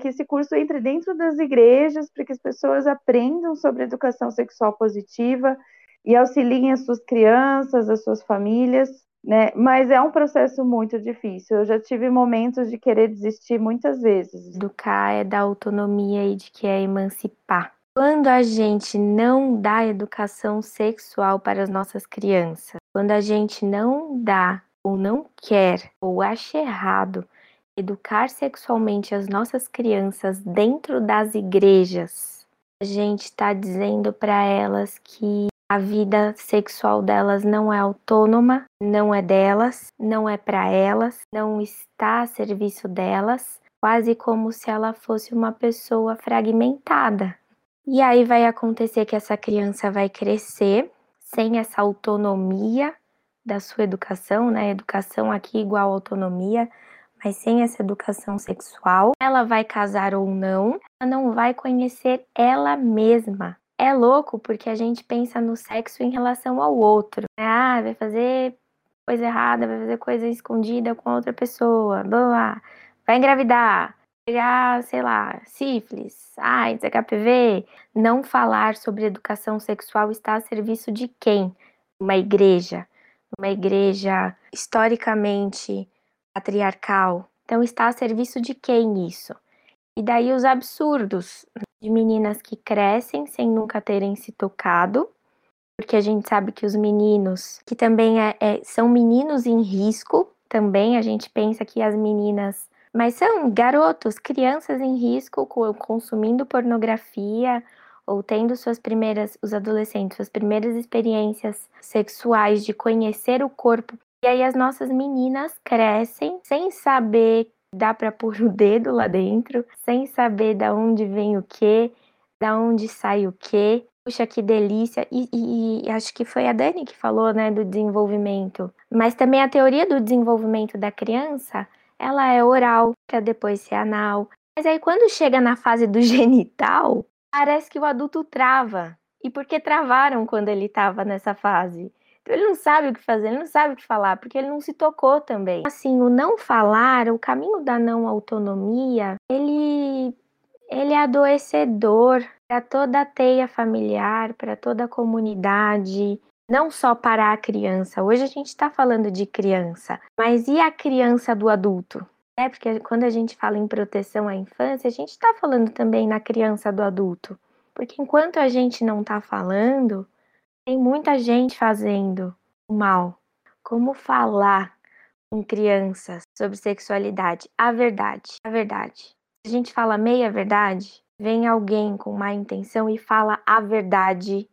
que esse curso entre dentro das igrejas, para que as pessoas aprendam sobre educação sexual positiva e auxiliem as suas crianças, as suas famílias, né? Mas é um processo muito difícil. Eu já tive momentos de querer desistir muitas vezes. Educar é dar autonomia e de que é emancipar quando a gente não dá educação sexual para as nossas crianças, quando a gente não dá ou não quer ou acha errado educar sexualmente as nossas crianças dentro das igrejas, a gente está dizendo para elas que a vida sexual delas não é autônoma, não é delas, não é para elas, não está a serviço delas, quase como se ela fosse uma pessoa fragmentada, e aí vai acontecer que essa criança vai crescer sem essa autonomia da sua educação, né? Educação aqui igual autonomia, mas sem essa educação sexual. Ela vai casar ou não, ela não vai conhecer ela mesma. É louco porque a gente pensa no sexo em relação ao outro. Ah, vai fazer coisa errada, vai fazer coisa escondida com outra pessoa, blá, blá. vai engravidar, pegar, sei lá, sífilis, AIDS, HPV, não falar sobre educação sexual está a serviço de quem? Uma igreja, uma igreja historicamente patriarcal. Então está a serviço de quem isso? E daí os absurdos de meninas que crescem sem nunca terem se tocado, porque a gente sabe que os meninos, que também é, é, são meninos em risco, também a gente pensa que as meninas, mas são garotos, crianças em risco consumindo pornografia ou tendo suas primeiras, os adolescentes, suas primeiras experiências sexuais de conhecer o corpo. E aí as nossas meninas crescem sem saber dá para pôr o dedo lá dentro, sem saber da onde vem o que, da onde sai o que. Puxa, que delícia! E, e, e, acho que foi a Dani que falou, né, do desenvolvimento. Mas também a teoria do desenvolvimento da criança, ela é oral, para depois ser anal. Mas aí quando chega na fase do genital, parece que o adulto trava. E por que travaram quando ele estava nessa fase? Então ele não sabe o que fazer, ele não sabe o que falar, porque ele não se tocou também. Assim, o não falar, o caminho da não autonomia, ele ele é adoecedor para toda a teia familiar, para toda a comunidade, não só para a criança. Hoje a gente está falando de criança, mas e a criança do adulto? É porque quando a gente fala em proteção à infância, a gente está falando também na criança do adulto. Porque enquanto a gente não está falando, tem muita gente fazendo mal. Como falar com crianças sobre sexualidade? A verdade, a verdade. A gente fala meia verdade, vem alguém com má intenção e fala a verdade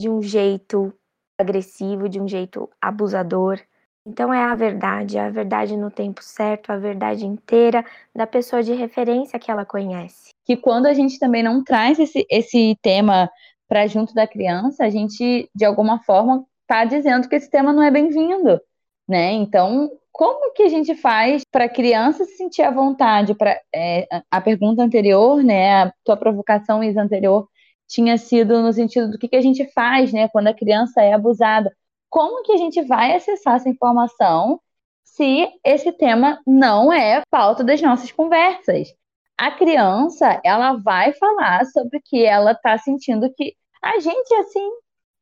de um jeito agressivo, de um jeito abusador. Então é a verdade, é a verdade no tempo certo, a verdade inteira da pessoa de referência que ela conhece. Que quando a gente também não traz esse, esse tema para junto da criança, a gente de alguma forma está dizendo que esse tema não é bem-vindo, né? Então, como que a gente faz para a criança se sentir à vontade? Para é, a pergunta anterior, né? A tua provocação Isa anterior tinha sido no sentido do que, que a gente faz, né? Quando a criança é abusada como que a gente vai acessar essa informação se esse tema não é pauta das nossas conversas? A criança, ela vai falar sobre o que ela está sentindo que a gente, assim,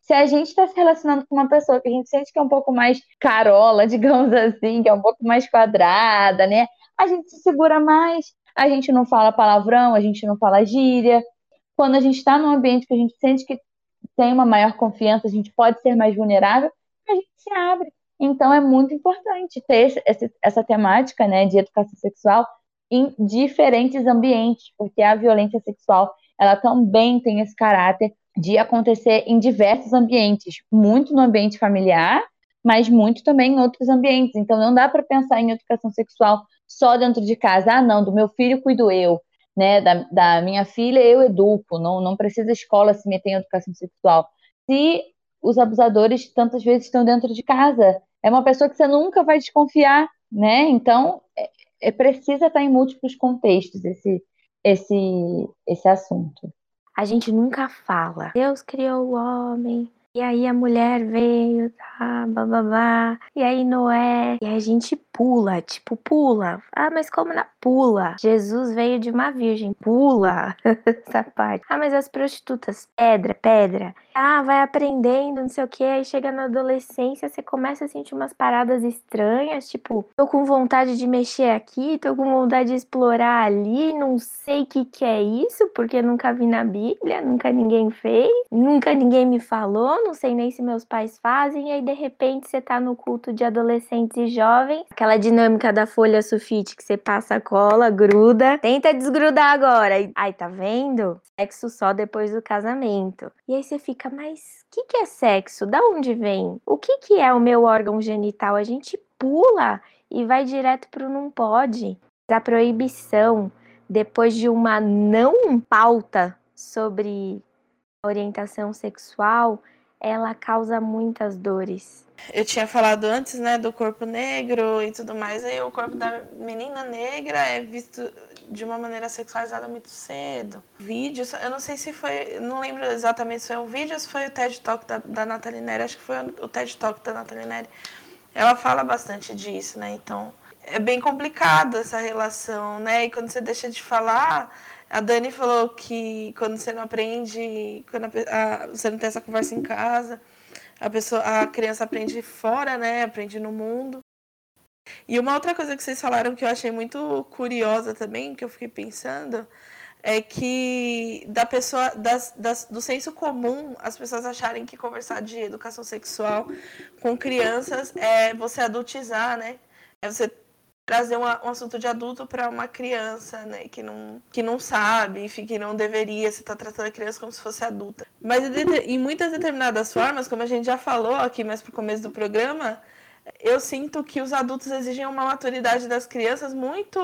se a gente está se relacionando com uma pessoa que a gente sente que é um pouco mais carola, digamos assim, que é um pouco mais quadrada, né? A gente se segura mais, a gente não fala palavrão, a gente não fala gíria. Quando a gente está num ambiente que a gente sente que tem uma maior confiança, a gente pode ser mais vulnerável, a gente se abre. Então é muito importante ter esse, essa temática né, de educação sexual em diferentes ambientes, porque a violência sexual ela também tem esse caráter de acontecer em diversos ambientes, muito no ambiente familiar, mas muito também em outros ambientes. Então não dá para pensar em educação sexual só dentro de casa. Ah, não, do meu filho cuido eu, né? Da, da minha filha eu educo. Não, não precisa a escola se meter em educação sexual. Se os abusadores tantas vezes estão dentro de casa. É uma pessoa que você nunca vai desconfiar, né? Então, é, é precisa estar em múltiplos contextos esse, esse, esse assunto. A gente nunca fala. Deus criou o homem, e aí a mulher veio, tá, bababá. E aí Noé. E a gente pula, tipo, pula. Ah, mas como na pula? Jesus veio de uma virgem. Pula essa parte. Ah, mas as prostitutas, pedra, pedra. Ah, vai aprendendo, não sei o que. Aí chega na adolescência, você começa a sentir umas paradas estranhas, tipo, tô com vontade de mexer aqui, tô com vontade de explorar ali, não sei o que que é isso, porque nunca vi na Bíblia, nunca ninguém fez, nunca ninguém me falou, não sei nem se meus pais fazem, e aí de repente você tá no culto de adolescentes e jovens, aquela dinâmica da folha sulfite que você passa a cola, gruda, tenta desgrudar agora. Aí tá vendo? Sexo só depois do casamento. E aí você fica, mas o que, que é sexo? Da onde vem? O que, que é o meu órgão genital? A gente pula e vai direto pro não pode. A proibição, depois de uma não pauta sobre orientação sexual, ela causa muitas dores. Eu tinha falado antes, né, do corpo negro e tudo mais, aí o corpo da menina negra é visto de uma maneira sexualizada muito cedo. Vídeos, eu não sei se foi, não lembro exatamente se foi um vídeo ou se foi o TED Talk da, da Nathalie Neri, acho que foi o TED Talk da Nathalie Neri. Ela fala bastante disso, né, então é bem complicado essa relação, né, e quando você deixa de falar a Dani falou que quando você não aprende, quando a, a, você não tem essa conversa em casa, a pessoa, a criança aprende fora, né? Aprende no mundo. E uma outra coisa que vocês falaram que eu achei muito curiosa também, que eu fiquei pensando, é que da pessoa das, das, do senso comum as pessoas acharem que conversar de educação sexual com crianças é você adultizar, né? É você trazer uma, um assunto de adulto para uma criança, né, que não, que não sabe, enfim, que não deveria, você está tratando a criança como se fosse adulta. Mas em muitas determinadas formas, como a gente já falou aqui mais pro começo do programa, eu sinto que os adultos exigem uma maturidade das crianças muito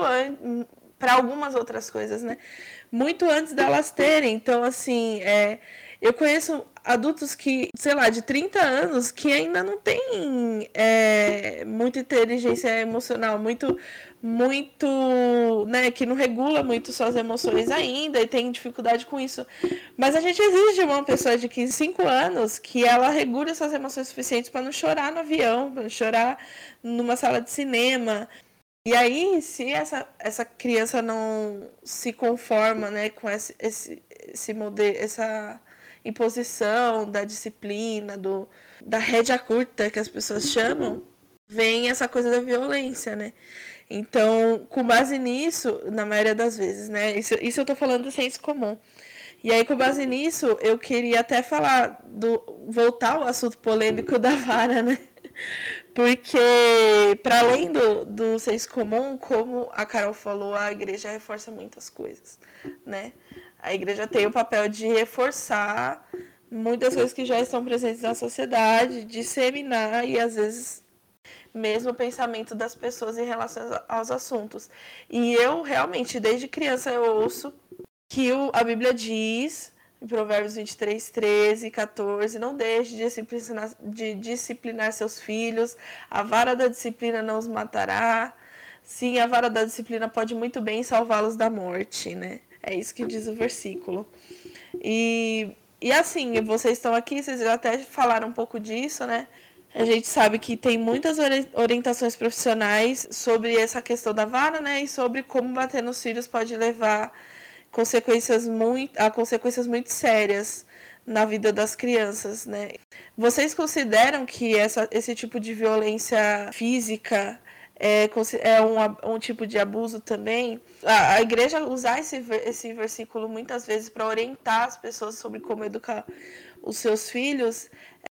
para algumas outras coisas, né? Muito antes delas terem. Então, assim, é, eu conheço adultos que, sei lá, de 30 anos, que ainda não têm é, muita inteligência emocional, muito, muito, né, que não regula muito suas emoções ainda e tem dificuldade com isso. Mas a gente exige uma pessoa de 15, 5 anos que ela regule suas emoções suficientes para não chorar no avião, para não chorar numa sala de cinema. E aí, se essa, essa criança não se conforma né, com esse, esse, esse modelo, essa imposição da disciplina, do, da rédea curta que as pessoas chamam, vem essa coisa da violência, né? Então, com base nisso, na maioria das vezes, né? Isso, isso eu tô falando do senso comum. E aí, com base nisso, eu queria até falar do. voltar ao assunto polêmico da vara, né? Porque, para além do, do senso comum, como a Carol falou, a igreja reforça muitas coisas, né? A igreja tem o papel de reforçar muitas coisas que já estão presentes na sociedade, disseminar e às vezes mesmo o pensamento das pessoas em relação aos assuntos. E eu realmente, desde criança, eu ouço que o, a Bíblia diz, em Provérbios 23, 13 e 14, não deixe de disciplinar, de disciplinar seus filhos, a vara da disciplina não os matará. Sim, a vara da disciplina pode muito bem salvá-los da morte, né? É isso que diz o versículo. E, e assim, vocês estão aqui, vocês já até falaram um pouco disso, né? A gente sabe que tem muitas orientações profissionais sobre essa questão da vara, né? E sobre como bater nos filhos pode levar consequências muito, a consequências muito sérias na vida das crianças, né? Vocês consideram que essa, esse tipo de violência física é, é um, um tipo de abuso também. A, a igreja usar esse, esse versículo muitas vezes para orientar as pessoas sobre como educar os seus filhos.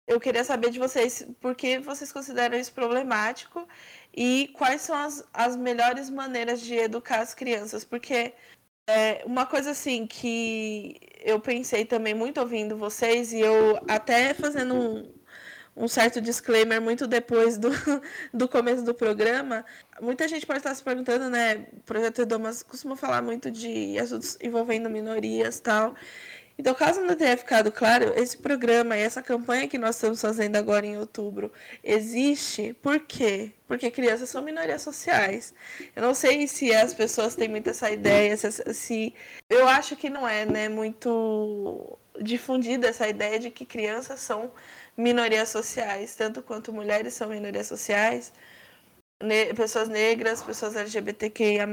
Eu queria saber de vocês por que vocês consideram isso problemático e quais são as, as melhores maneiras de educar as crianças, porque é uma coisa assim que eu pensei também muito ouvindo vocês e eu até fazendo um, um certo disclaimer muito depois do, do começo do programa. Muita gente pode estar se perguntando, né? O Projeto Edomas costuma falar muito de assuntos envolvendo minorias tal. Então, caso não tenha ficado claro, esse programa e essa campanha que nós estamos fazendo agora em outubro existe por quê? Porque crianças são minorias sociais. Eu não sei se as pessoas têm muito essa ideia, se, se eu acho que não é, né, muito difundida essa ideia de que crianças são minorias sociais, tanto quanto mulheres são minorias sociais, ne pessoas negras, pessoas LGBTQIA+,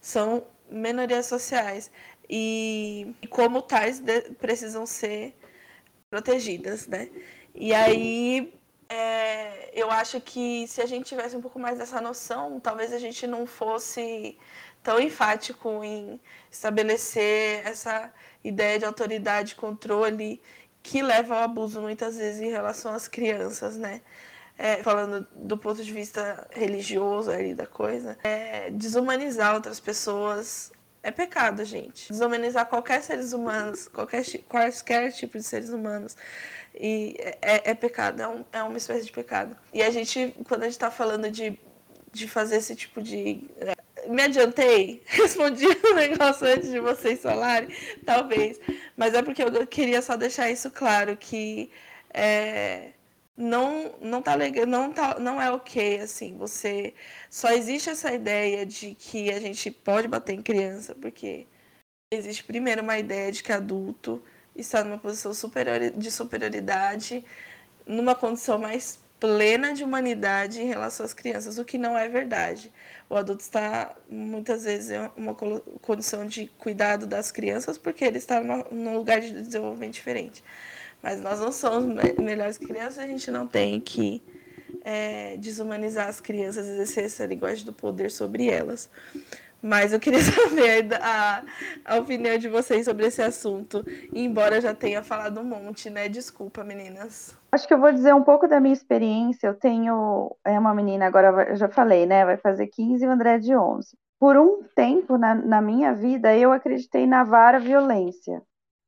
são minorias sociais. E, e como tais precisam ser protegidas, né? E aí é, eu acho que se a gente tivesse um pouco mais dessa noção, talvez a gente não fosse tão enfático em estabelecer essa ideia de autoridade, controle que leva ao abuso muitas vezes em relação às crianças, né? É, falando do ponto de vista religioso ali da coisa, é, desumanizar outras pessoas é pecado, gente. Desumanizar qualquer seres humanos, qualquer, qualquer tipo de seres humanos. E é, é pecado, é, um, é uma espécie de pecado. E a gente, quando a gente está falando de, de fazer esse tipo de me adiantei, respondi o negócio antes de vocês falarem, talvez. Mas é porque eu queria só deixar isso claro, que é, não, não tá legal, não, tá, não é ok, assim, você. Só existe essa ideia de que a gente pode bater em criança, porque existe primeiro uma ideia de que adulto está numa posição superior, de superioridade, numa condição mais plena de humanidade em relação às crianças, o que não é verdade. O adulto está muitas vezes em uma condição de cuidado das crianças porque ele está num lugar de desenvolvimento diferente. Mas nós não somos melhores crianças, a gente não tem que é, desumanizar as crianças, exercer essa linguagem do poder sobre elas. Mas eu queria saber a, a opinião de vocês sobre esse assunto, embora já tenha falado um monte, né? Desculpa, meninas. Acho que eu vou dizer um pouco da minha experiência. Eu tenho é uma menina, agora eu já falei, né? Vai fazer 15 e o André de 11. Por um tempo na, na minha vida, eu acreditei na vara violência.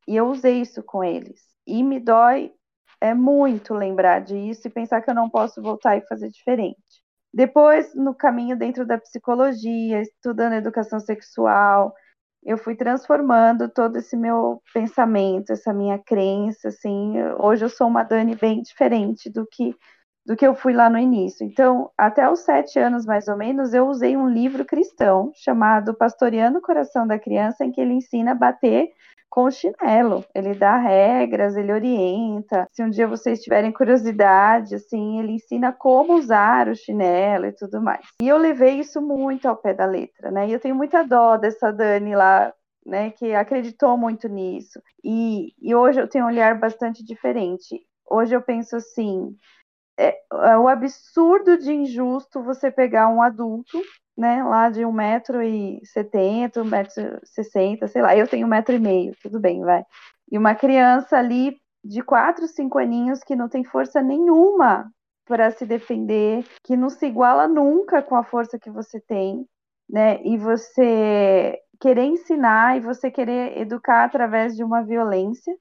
E eu usei isso com eles. E me dói é muito lembrar disso e pensar que eu não posso voltar e fazer diferente. Depois, no caminho dentro da psicologia, estudando educação sexual, eu fui transformando todo esse meu pensamento, essa minha crença, assim, hoje eu sou uma Dani bem diferente do que do que eu fui lá no início. Então, até os sete anos, mais ou menos, eu usei um livro cristão chamado Pastoreando o Coração da Criança, em que ele ensina a bater com o chinelo. Ele dá regras, ele orienta. Se um dia vocês tiverem curiosidade, assim, ele ensina como usar o chinelo e tudo mais. E eu levei isso muito ao pé da letra, né? E eu tenho muita dó dessa Dani lá, né, que acreditou muito nisso. E, e hoje eu tenho um olhar bastante diferente. Hoje eu penso assim, é, é o absurdo de injusto você pegar um adulto né, lá de 1,70m, 1,60m, sei lá, eu tenho 1,5m, tudo bem, vai. E uma criança ali de 4, 5 aninhos que não tem força nenhuma para se defender, que não se iguala nunca com a força que você tem, né? E você querer ensinar e você querer educar através de uma violência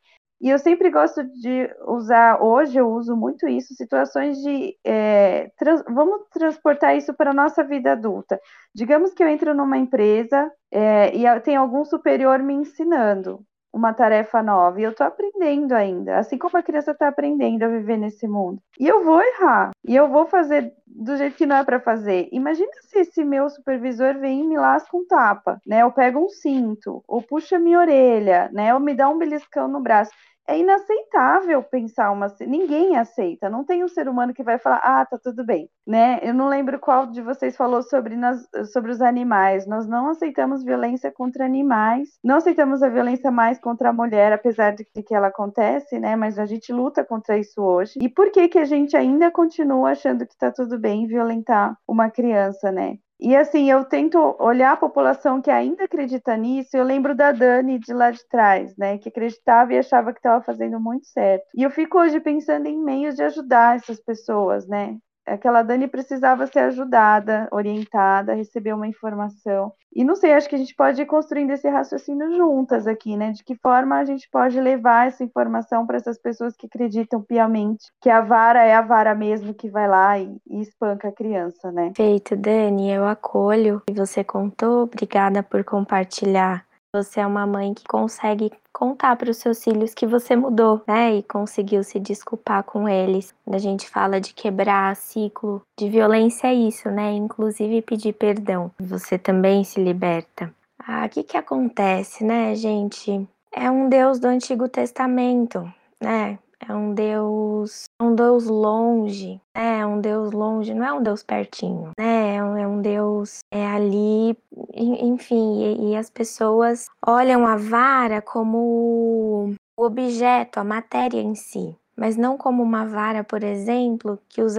e eu sempre gosto de usar, hoje eu uso muito isso, situações de. É, trans, vamos transportar isso para a nossa vida adulta. Digamos que eu entro numa empresa é, e tem algum superior me ensinando uma tarefa nova e eu estou aprendendo ainda, assim como a criança está aprendendo a viver nesse mundo. E eu vou errar, e eu vou fazer do jeito que não é para fazer. Imagina se esse meu supervisor vem e me lasca um tapa, né? Ou pega um cinto, ou puxa minha orelha, né? Ou me dá um beliscão no braço é inaceitável pensar uma. Ninguém aceita. Não tem um ser humano que vai falar, ah, tá tudo bem. Né? Eu não lembro qual de vocês falou sobre, nas, sobre os animais. Nós não aceitamos violência contra animais. Não aceitamos a violência mais contra a mulher, apesar de que ela acontece, né? Mas a gente luta contra isso hoje. E por que, que a gente ainda continua achando que tá tudo bem violentar uma criança, né? E assim, eu tento olhar a população que ainda acredita nisso. Eu lembro da Dani de lá de trás, né, que acreditava e achava que estava fazendo muito certo. E eu fico hoje pensando em meios de ajudar essas pessoas, né? Aquela Dani precisava ser ajudada, orientada, receber uma informação. E não sei, acho que a gente pode ir construindo esse raciocínio juntas aqui, né? De que forma a gente pode levar essa informação para essas pessoas que acreditam piamente que a vara é a vara mesmo que vai lá e, e espanca a criança, né? Feito, Dani, eu acolho o que você contou. Obrigada por compartilhar você é uma mãe que consegue contar para os seus filhos que você mudou, né? E conseguiu se desculpar com eles. Quando a gente fala de quebrar ciclo de violência, é isso, né? Inclusive pedir perdão. Você também se liberta. Ah, o que que acontece, né, gente? É um Deus do Antigo Testamento, né? É um Deus, é um Deus longe, né? É um Deus longe, não é um Deus pertinho, né? É um, é um Deus é ali, enfim, e, e as pessoas olham a vara como o objeto, a matéria em si, mas não como uma vara, por exemplo, que os,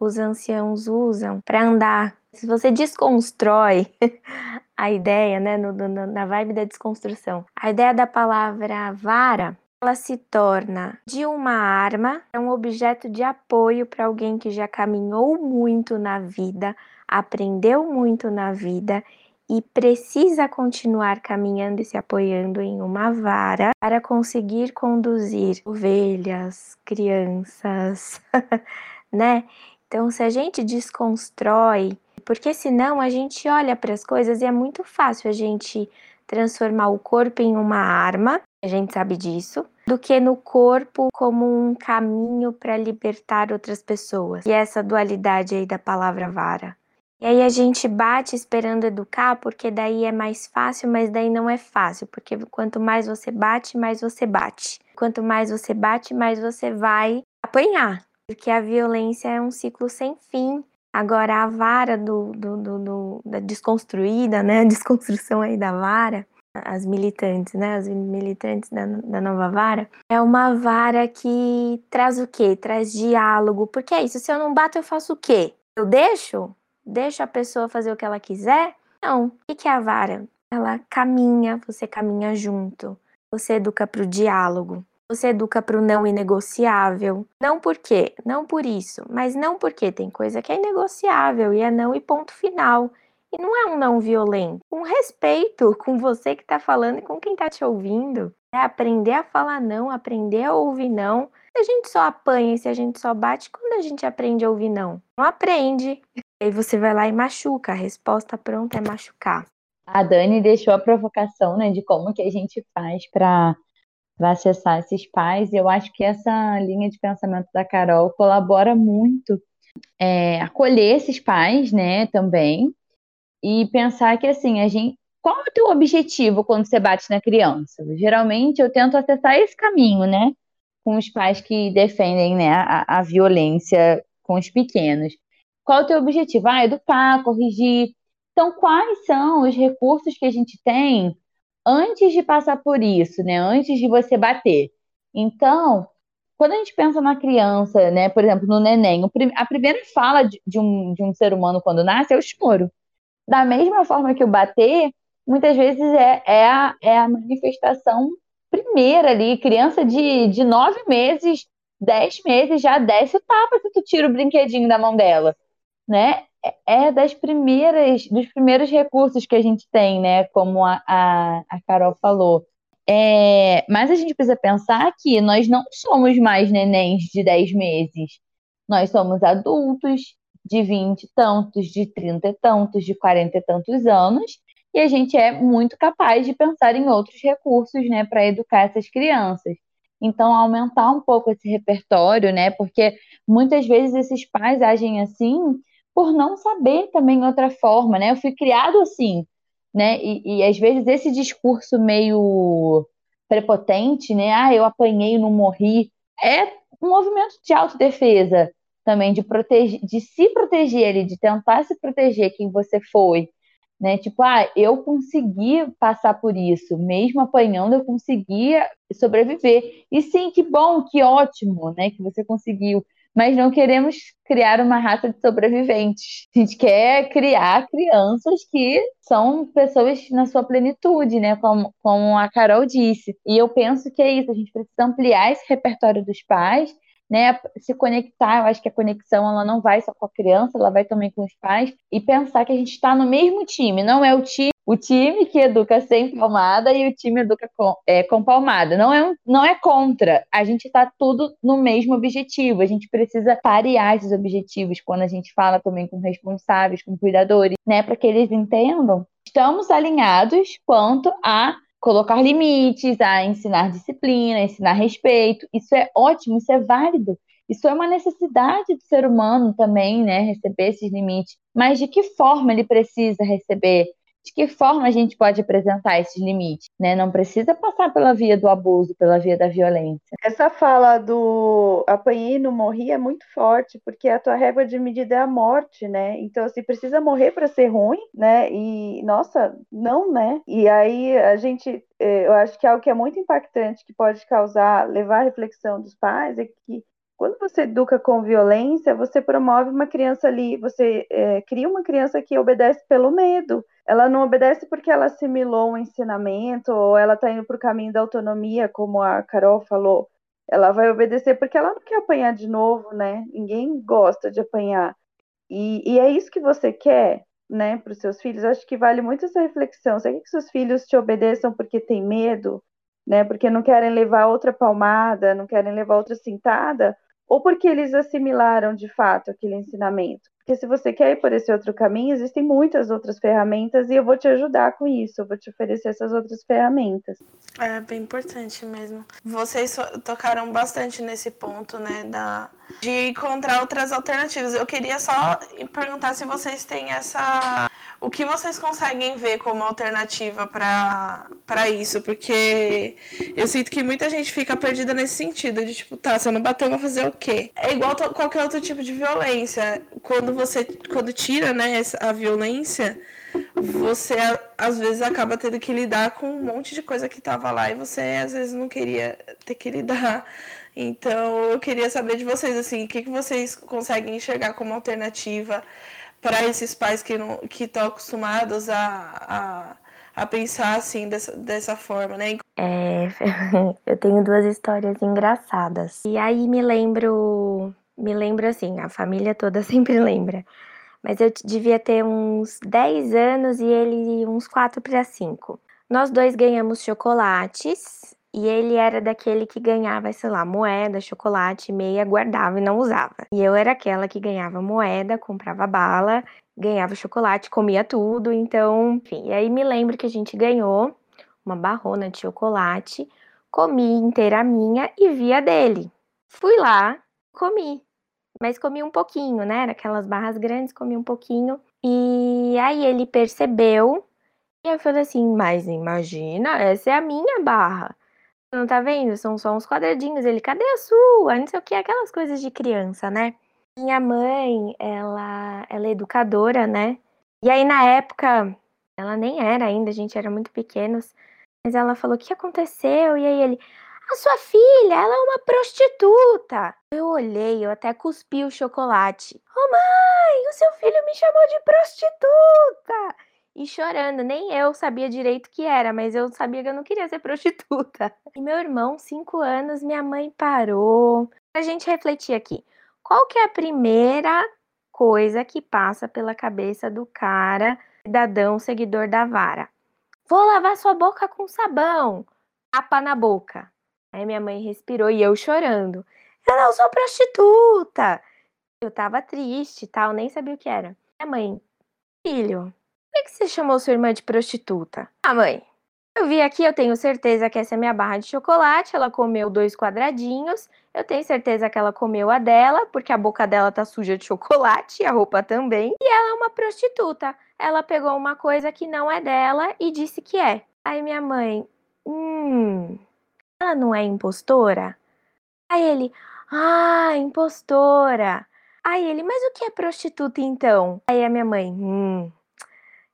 os anciãos usam para andar. Se você desconstrói a ideia, né, no, no, na vibe da desconstrução, a ideia da palavra vara ela se torna de uma arma um objeto de apoio para alguém que já caminhou muito na vida, aprendeu muito na vida e precisa continuar caminhando e se apoiando em uma vara para conseguir conduzir ovelhas, crianças, né? Então, se a gente desconstrói, porque senão a gente olha para as coisas e é muito fácil a gente transformar o corpo em uma arma a gente sabe disso, do que no corpo como um caminho para libertar outras pessoas. E essa dualidade aí da palavra vara. E aí a gente bate esperando educar, porque daí é mais fácil, mas daí não é fácil, porque quanto mais você bate, mais você bate. Quanto mais você bate, mais você vai apanhar, porque a violência é um ciclo sem fim. Agora a vara do, do, do, do da desconstruída, né, a desconstrução aí da vara, as militantes, né, as militantes da, da Nova Vara, é uma vara que traz o quê? Traz diálogo, porque é isso, se eu não bato eu faço o quê? Eu deixo? Deixo a pessoa fazer o que ela quiser? Não. O que é a vara? Ela caminha, você caminha junto. Você educa para o diálogo. Você educa para o não inegociável. Não por quê? Não por isso. Mas não porque tem coisa que é inegociável e é não e ponto final. E não é um não violento. Um respeito com você que está falando e com quem está te ouvindo. É aprender a falar não, aprender a ouvir não. Se a gente só apanha e se a gente só bate, quando a gente aprende a ouvir não? Não aprende. Aí você vai lá e machuca. A resposta pronta é machucar. A Dani deixou a provocação, né, de como que a gente faz para acessar esses pais. Eu acho que essa linha de pensamento da Carol colabora muito é, acolher esses pais, né, também, e pensar que assim, a gente. Qual é o teu objetivo quando você bate na criança? Geralmente eu tento acessar esse caminho, né? Com os pais que defendem né, a, a violência com os pequenos. Qual é o teu objetivo? Ah, educar, corrigir. Então, quais são os recursos que a gente tem antes de passar por isso, né? Antes de você bater. Então, quando a gente pensa na criança, né? Por exemplo, no neném, a primeira fala de, um, de um ser humano quando nasce é o choro. Da mesma forma que o bater, muitas vezes é, é, a, é a manifestação primeira ali. Criança de, de nove meses, dez meses, já desce o tapa se tu tira o brinquedinho da mão dela, né? É, é das primeiras, dos primeiros recursos que a gente tem, né? Como a, a, a Carol falou. É, mas a gente precisa pensar que nós não somos mais nenéns de 10 meses. Nós somos adultos de 20 e tantos, de 30 e tantos, de 40 e tantos anos, e a gente é muito capaz de pensar em outros recursos, né, para educar essas crianças. Então, aumentar um pouco esse repertório, né, porque muitas vezes esses pais agem assim por não saber também outra forma, né? Eu fui criado assim, né? E, e às vezes esse discurso meio prepotente, né? Ah, eu apanhei, não morri, é um movimento de autodefesa também de proteger, de se proteger ali, de tentar se proteger quem você foi, né? Tipo, ah, eu consegui passar por isso, mesmo apanhando, eu conseguia sobreviver. E sim, que bom, que ótimo, né, que você conseguiu. Mas não queremos criar uma raça de sobreviventes. A gente quer criar crianças que são pessoas na sua plenitude, né? Como, como a Carol disse. E eu penso que é isso, a gente precisa ampliar esse repertório dos pais né, se conectar, eu acho que a conexão ela não vai só com a criança, ela vai também com os pais e pensar que a gente está no mesmo time, não é o time, o time que educa sem palmada e o time educa com, é, com palmada, não é, não é contra, a gente está tudo no mesmo objetivo, a gente precisa parear esses objetivos quando a gente fala também com responsáveis, com cuidadores, né, para que eles entendam, estamos alinhados quanto a colocar limites, a ensinar disciplina, ensinar respeito. Isso é ótimo, isso é válido. Isso é uma necessidade do ser humano também, né? Receber esses limites. Mas de que forma ele precisa receber? De que forma a gente pode apresentar esses limites, né? Não precisa passar pela via do abuso, pela via da violência. Essa fala do apanhei não morri é muito forte, porque a tua régua de medida é a morte, né? Então, assim, precisa morrer para ser ruim, né? E, nossa, não, né? E aí a gente, é, eu acho que algo que é muito impactante, que pode causar, levar a reflexão dos pais, é que quando você educa com violência, você promove uma criança ali, você é, cria uma criança que obedece pelo medo. Ela não obedece porque ela assimilou um ensinamento ou ela está indo para o caminho da autonomia, como a Carol falou. Ela vai obedecer porque ela não quer apanhar de novo, né? Ninguém gosta de apanhar. E, e é isso que você quer, né, para os seus filhos. Acho que vale muito essa reflexão. Você quer que seus filhos te obedeçam porque tem medo, né? Porque não querem levar outra palmada, não querem levar outra cintada, ou porque eles assimilaram de fato aquele ensinamento. Porque se você quer ir por esse outro caminho, existem muitas outras ferramentas e eu vou te ajudar com isso, eu vou te oferecer essas outras ferramentas. É bem importante mesmo. Vocês tocaram bastante nesse ponto, né, da de encontrar outras alternativas. Eu queria só perguntar se vocês têm essa o que vocês conseguem ver como alternativa para isso? Porque eu sinto que muita gente fica perdida nesse sentido, de tipo, tá, se eu não bater, eu vou fazer o quê? É igual qualquer outro tipo de violência. Quando você quando tira né, a violência, você às vezes acaba tendo que lidar com um monte de coisa que tava lá e você às vezes não queria ter que lidar. Então eu queria saber de vocês assim, o que, que vocês conseguem enxergar como alternativa para esses pais que não que estão acostumados a, a, a, pensar assim dessa, dessa forma, né? É, eu tenho duas histórias engraçadas. E aí me lembro, me lembro assim, a família toda sempre lembra. Mas eu devia ter uns 10 anos e ele uns 4 para 5. Nós dois ganhamos chocolates e ele era daquele que ganhava, sei lá, moeda, chocolate, meia, guardava e não usava. E eu era aquela que ganhava moeda, comprava bala, ganhava chocolate, comia tudo. Então, enfim. E aí me lembro que a gente ganhou uma barrona de chocolate, comi inteira a minha e via dele. Fui lá, comi. Mas comi um pouquinho, né? Aquelas barras grandes, comi um pouquinho. E aí ele percebeu. E eu falei assim: Mas imagina, essa é a minha barra. Não tá vendo? São só uns quadradinhos. Ele, cadê a sua? Não sei o que, aquelas coisas de criança, né? Minha mãe, ela, ela é educadora, né? E aí, na época, ela nem era ainda, a gente era muito pequenos. Mas ela falou: o que aconteceu? E aí ele: a sua filha, ela é uma prostituta. Eu olhei, eu até cuspi o chocolate. Oh, mãe, o seu filho me chamou de prostituta e chorando. Nem eu sabia direito que era, mas eu sabia que eu não queria ser prostituta. E meu irmão, cinco anos, minha mãe parou. A gente refletir aqui. Qual que é a primeira coisa que passa pela cabeça do cara, cidadão, seguidor da vara? Vou lavar sua boca com sabão. Tapa na boca. Aí minha mãe respirou e eu chorando. Eu não sou prostituta. Eu tava triste tal, nem sabia o que era. Minha mãe, filho, por que você chamou sua irmã de prostituta? Ah, mãe, eu vi aqui, eu tenho certeza que essa é minha barra de chocolate. Ela comeu dois quadradinhos. Eu tenho certeza que ela comeu a dela, porque a boca dela tá suja de chocolate e a roupa também. E ela é uma prostituta. Ela pegou uma coisa que não é dela e disse que é. Aí minha mãe, hum, ela não é impostora? Aí ele, ah, impostora. Aí ele, mas o que é prostituta então? Aí a minha mãe, hum,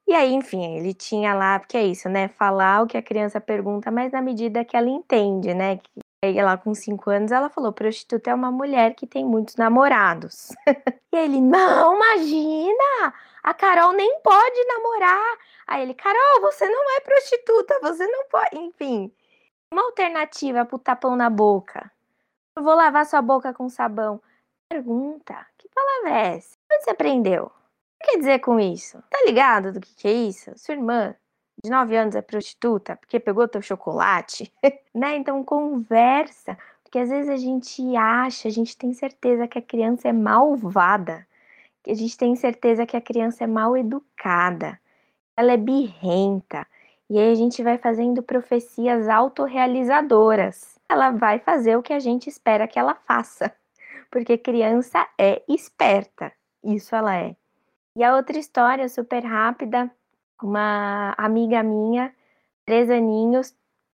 e aí, enfim, ele tinha lá, porque é isso, né? Falar o que a criança pergunta, mas na medida que ela entende, né? Aí lá com cinco anos ela falou: prostituta é uma mulher que tem muitos namorados. e ele, não, imagina! A Carol nem pode namorar. Aí ele, Carol, você não é prostituta, você não pode. Enfim, uma alternativa pro tapão na boca. Eu vou lavar sua boca com sabão. Pergunta: que palavra é essa? Onde você aprendeu? quer dizer com isso? Tá ligado do que, que é isso? Sua irmã de 9 anos é prostituta porque pegou teu chocolate, né? Então conversa, porque às vezes a gente acha, a gente tem certeza que a criança é malvada, que a gente tem certeza que a criança é mal educada, ela é birrenta. E aí a gente vai fazendo profecias autorrealizadoras. Ela vai fazer o que a gente espera que ela faça, porque criança é esperta. Isso ela é. E a outra história, super rápida, uma amiga minha, três aninhos,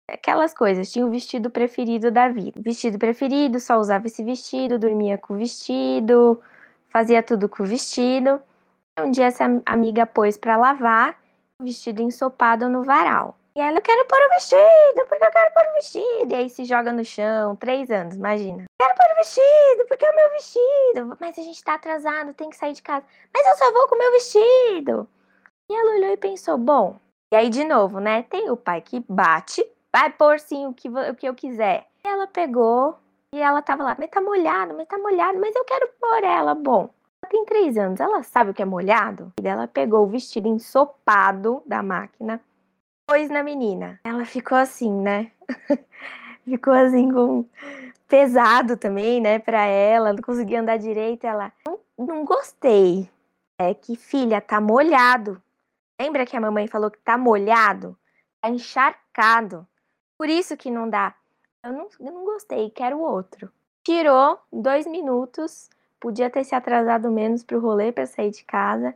aquelas coisas, tinha o vestido preferido da vida. Vestido preferido, só usava esse vestido, dormia com o vestido, fazia tudo com o vestido. Um dia essa amiga pôs para lavar vestido ensopado no varal. E ela, eu quero pôr o vestido, porque eu quero pôr o vestido. E aí se joga no chão, três anos, imagina. Quero pôr o vestido, porque é o meu vestido. Mas a gente tá atrasado, tem que sair de casa. Mas eu só vou com o meu vestido. E ela olhou e pensou, bom. E aí, de novo, né? Tem o pai que bate, vai pôr sim o que, o que eu quiser. E ela pegou e ela tava lá, mas tá molhado, mas tá molhado, mas eu quero pôr ela. Bom, tem três anos, ela sabe o que é molhado? E ela pegou o vestido ensopado da máquina pôs na menina. Ela ficou assim, né? ficou assim com pesado também, né, para ela, não conseguia andar direito, ela não, não gostei. É que filha tá molhado. Lembra que a mamãe falou que tá molhado? Tá encharcado. Por isso que não dá. Eu não, eu não gostei, quero outro. Tirou dois minutos, podia ter se atrasado menos pro rolê para sair de casa.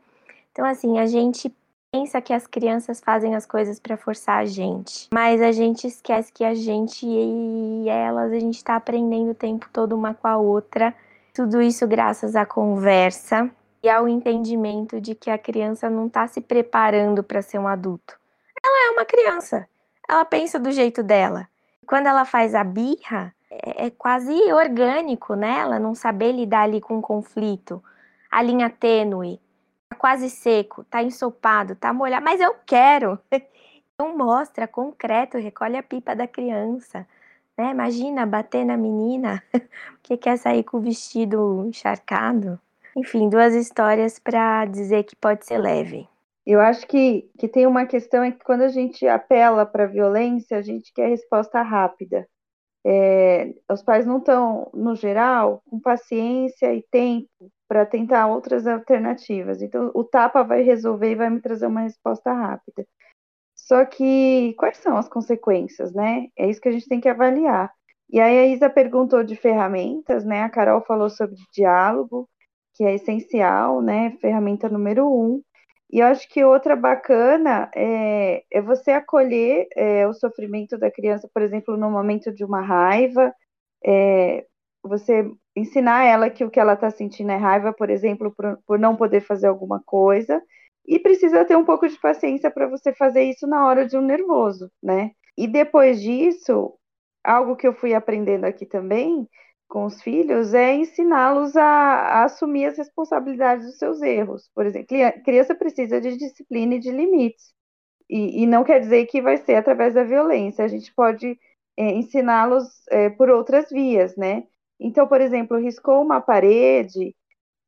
Então, assim, a gente pensa que as crianças fazem as coisas para forçar a gente, mas a gente esquece que a gente e elas, a gente está aprendendo o tempo todo uma com a outra. Tudo isso graças à conversa e ao entendimento de que a criança não está se preparando para ser um adulto. Ela é uma criança, ela pensa do jeito dela. Quando ela faz a birra, é, é quase orgânico, né? Ela não saber lidar ali com o conflito, a linha tênue tá quase seco, tá ensopado, tá molhado, mas eu quero. Então mostra, concreto, recolhe a pipa da criança. Né? Imagina bater na menina que quer sair com o vestido encharcado. Enfim, duas histórias para dizer que pode ser leve. Eu acho que, que tem uma questão é que quando a gente apela para a violência, a gente quer resposta rápida. É, os pais não estão, no geral, com paciência e tempo para tentar outras alternativas. Então, o tapa vai resolver e vai me trazer uma resposta rápida. Só que quais são as consequências, né? É isso que a gente tem que avaliar. E aí a Isa perguntou de ferramentas, né? A Carol falou sobre diálogo, que é essencial, né? Ferramenta número um. E eu acho que outra bacana é, é você acolher é, o sofrimento da criança, por exemplo, no momento de uma raiva, é, você ensinar ela que o que ela está sentindo é raiva, por exemplo, por, por não poder fazer alguma coisa, e precisa ter um pouco de paciência para você fazer isso na hora de um nervoso, né? E depois disso, algo que eu fui aprendendo aqui também com os filhos é ensiná-los a, a, assumir as responsabilidades dos seus erros. Por exemplo, criança precisa de disciplina e de limites. E, e não quer dizer que vai ser através da violência. A gente pode é, ensiná-los é, por outras vias, né? Então, por exemplo, riscou uma parede,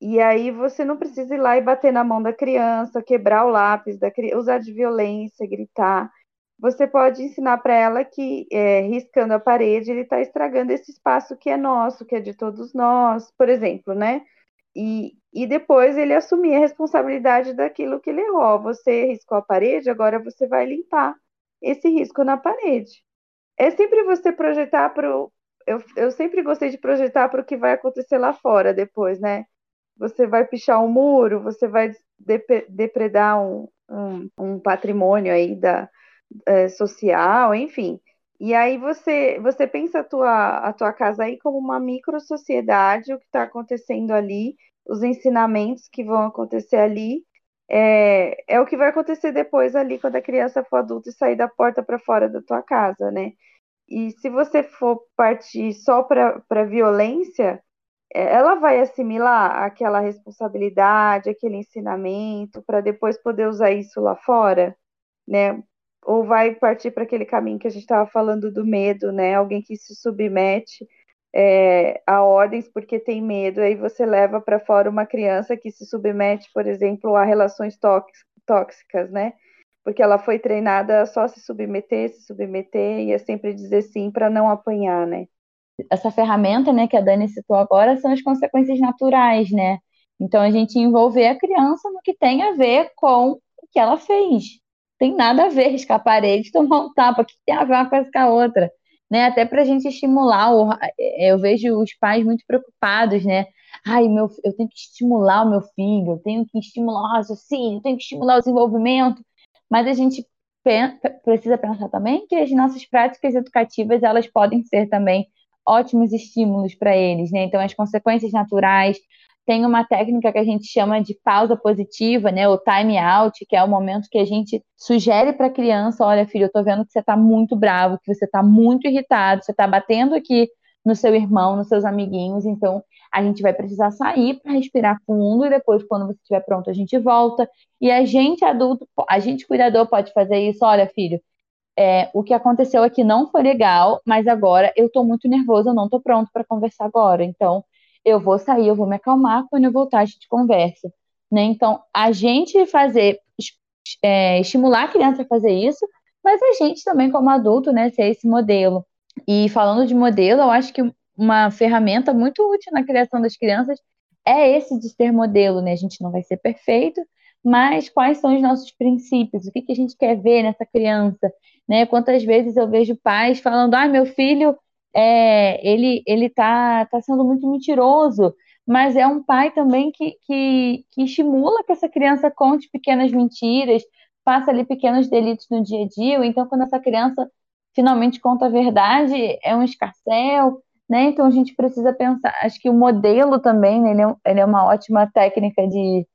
e aí você não precisa ir lá e bater na mão da criança, quebrar o lápis da criança, usar de violência, gritar você pode ensinar para ela que é, riscando a parede ele está estragando esse espaço que é nosso, que é de todos nós, por exemplo, né? E, e depois ele assumir a responsabilidade daquilo que ele errou. Você riscou a parede, agora você vai limpar esse risco na parede. É sempre você projetar para o. Eu, eu sempre gostei de projetar para o que vai acontecer lá fora depois, né? Você vai pichar um muro, você vai depredar um, um, um patrimônio aí da, é, social, enfim. E aí você, você pensa a tua, a tua casa aí como uma micro sociedade, o que está acontecendo ali, os ensinamentos que vão acontecer ali, é, é o que vai acontecer depois ali quando a criança for adulta e sair da porta para fora da tua casa, né? E se você for partir só para violência, é, ela vai assimilar aquela responsabilidade, aquele ensinamento, para depois poder usar isso lá fora, né? Ou vai partir para aquele caminho que a gente estava falando do medo, né? Alguém que se submete é, a ordens porque tem medo, aí você leva para fora uma criança que se submete, por exemplo, a relações tóxicas, né? Porque ela foi treinada a só se submeter, se submeter e é sempre dizer sim para não apanhar, né? Essa ferramenta, né, que a Dani citou agora, são as consequências naturais, né? Então a gente envolver a criança no que tem a ver com o que ela fez, tem nada a ver riscar a parede, tomar um tapa, que tem a ver uma coisa com a outra, né? Até para a gente estimular, o, é, eu vejo os pais muito preocupados, né? Ai, meu, eu tenho que estimular o meu filho, eu tenho que estimular o raciocínio, eu tenho que estimular o desenvolvimento, mas a gente precisa pensar também que as nossas práticas educativas elas podem ser também ótimos estímulos para eles, né? Então as consequências naturais, tem uma técnica que a gente chama de pausa positiva, né, o time out, que é o momento que a gente sugere para a criança, olha, filho, eu estou vendo que você está muito bravo, que você está muito irritado, você está batendo aqui no seu irmão, nos seus amiguinhos, então a gente vai precisar sair para respirar fundo e depois, quando você estiver pronto, a gente volta. E a gente adulto, a gente cuidador pode fazer isso, olha, filho, é, o que aconteceu aqui não foi legal, mas agora eu estou muito nervoso, eu não estou pronto para conversar agora. Então, eu vou sair, eu vou me acalmar, quando eu voltar a gente conversa. Né? Então, a gente fazer, é, estimular a criança a fazer isso, mas a gente também, como adulto, né, ser esse modelo. E falando de modelo, eu acho que uma ferramenta muito útil na criação das crianças é esse de ser modelo, né? A gente não vai ser perfeito, mas quais são os nossos princípios? O que, que a gente quer ver nessa criança? Né? Quantas vezes eu vejo pais falando, ah, meu filho é, ele ele tá, tá sendo muito mentiroso, mas é um pai também que, que, que estimula que essa criança conte pequenas mentiras, faça ali pequenos delitos no dia a dia, então quando essa criança finalmente conta a verdade, é um escarcel, né? Então a gente precisa pensar, acho que o modelo também, né, ele, é, ele é uma ótima técnica de,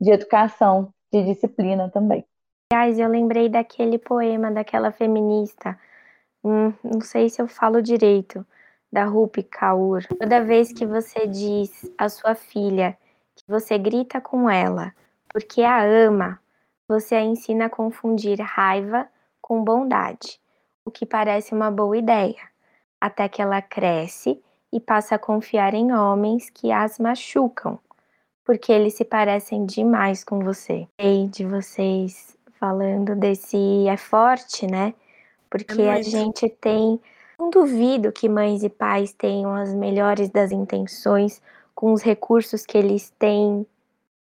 de educação, de disciplina também. Aliás, eu lembrei daquele poema daquela feminista, Hum, não sei se eu falo direito, da Rupi Kaur. Toda vez que você diz à sua filha que você grita com ela porque a ama, você a ensina a confundir raiva com bondade, o que parece uma boa ideia, até que ela cresce e passa a confiar em homens que as machucam, porque eles se parecem demais com você. E de vocês falando desse é forte, né? Porque É a gente tem. Não duvido que mães e pais tenham as melhores das intenções com os recursos que eles têm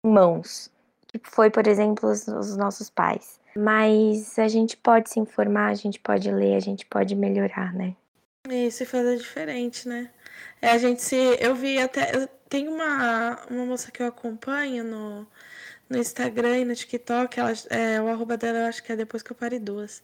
em mãos. Que foi, por exemplo, os, os nossos pais. Mas a gente pode se informar, a gente pode ler, a gente pode melhorar, né? Isso e fazer diferente, né? É, a gente se. Eu vi até. eu- Tem uma, uma moça que eu acompanho no, no Instagram e no TikTok. Ela, é, o arroba dela eu acho que é depois que eu parei duas.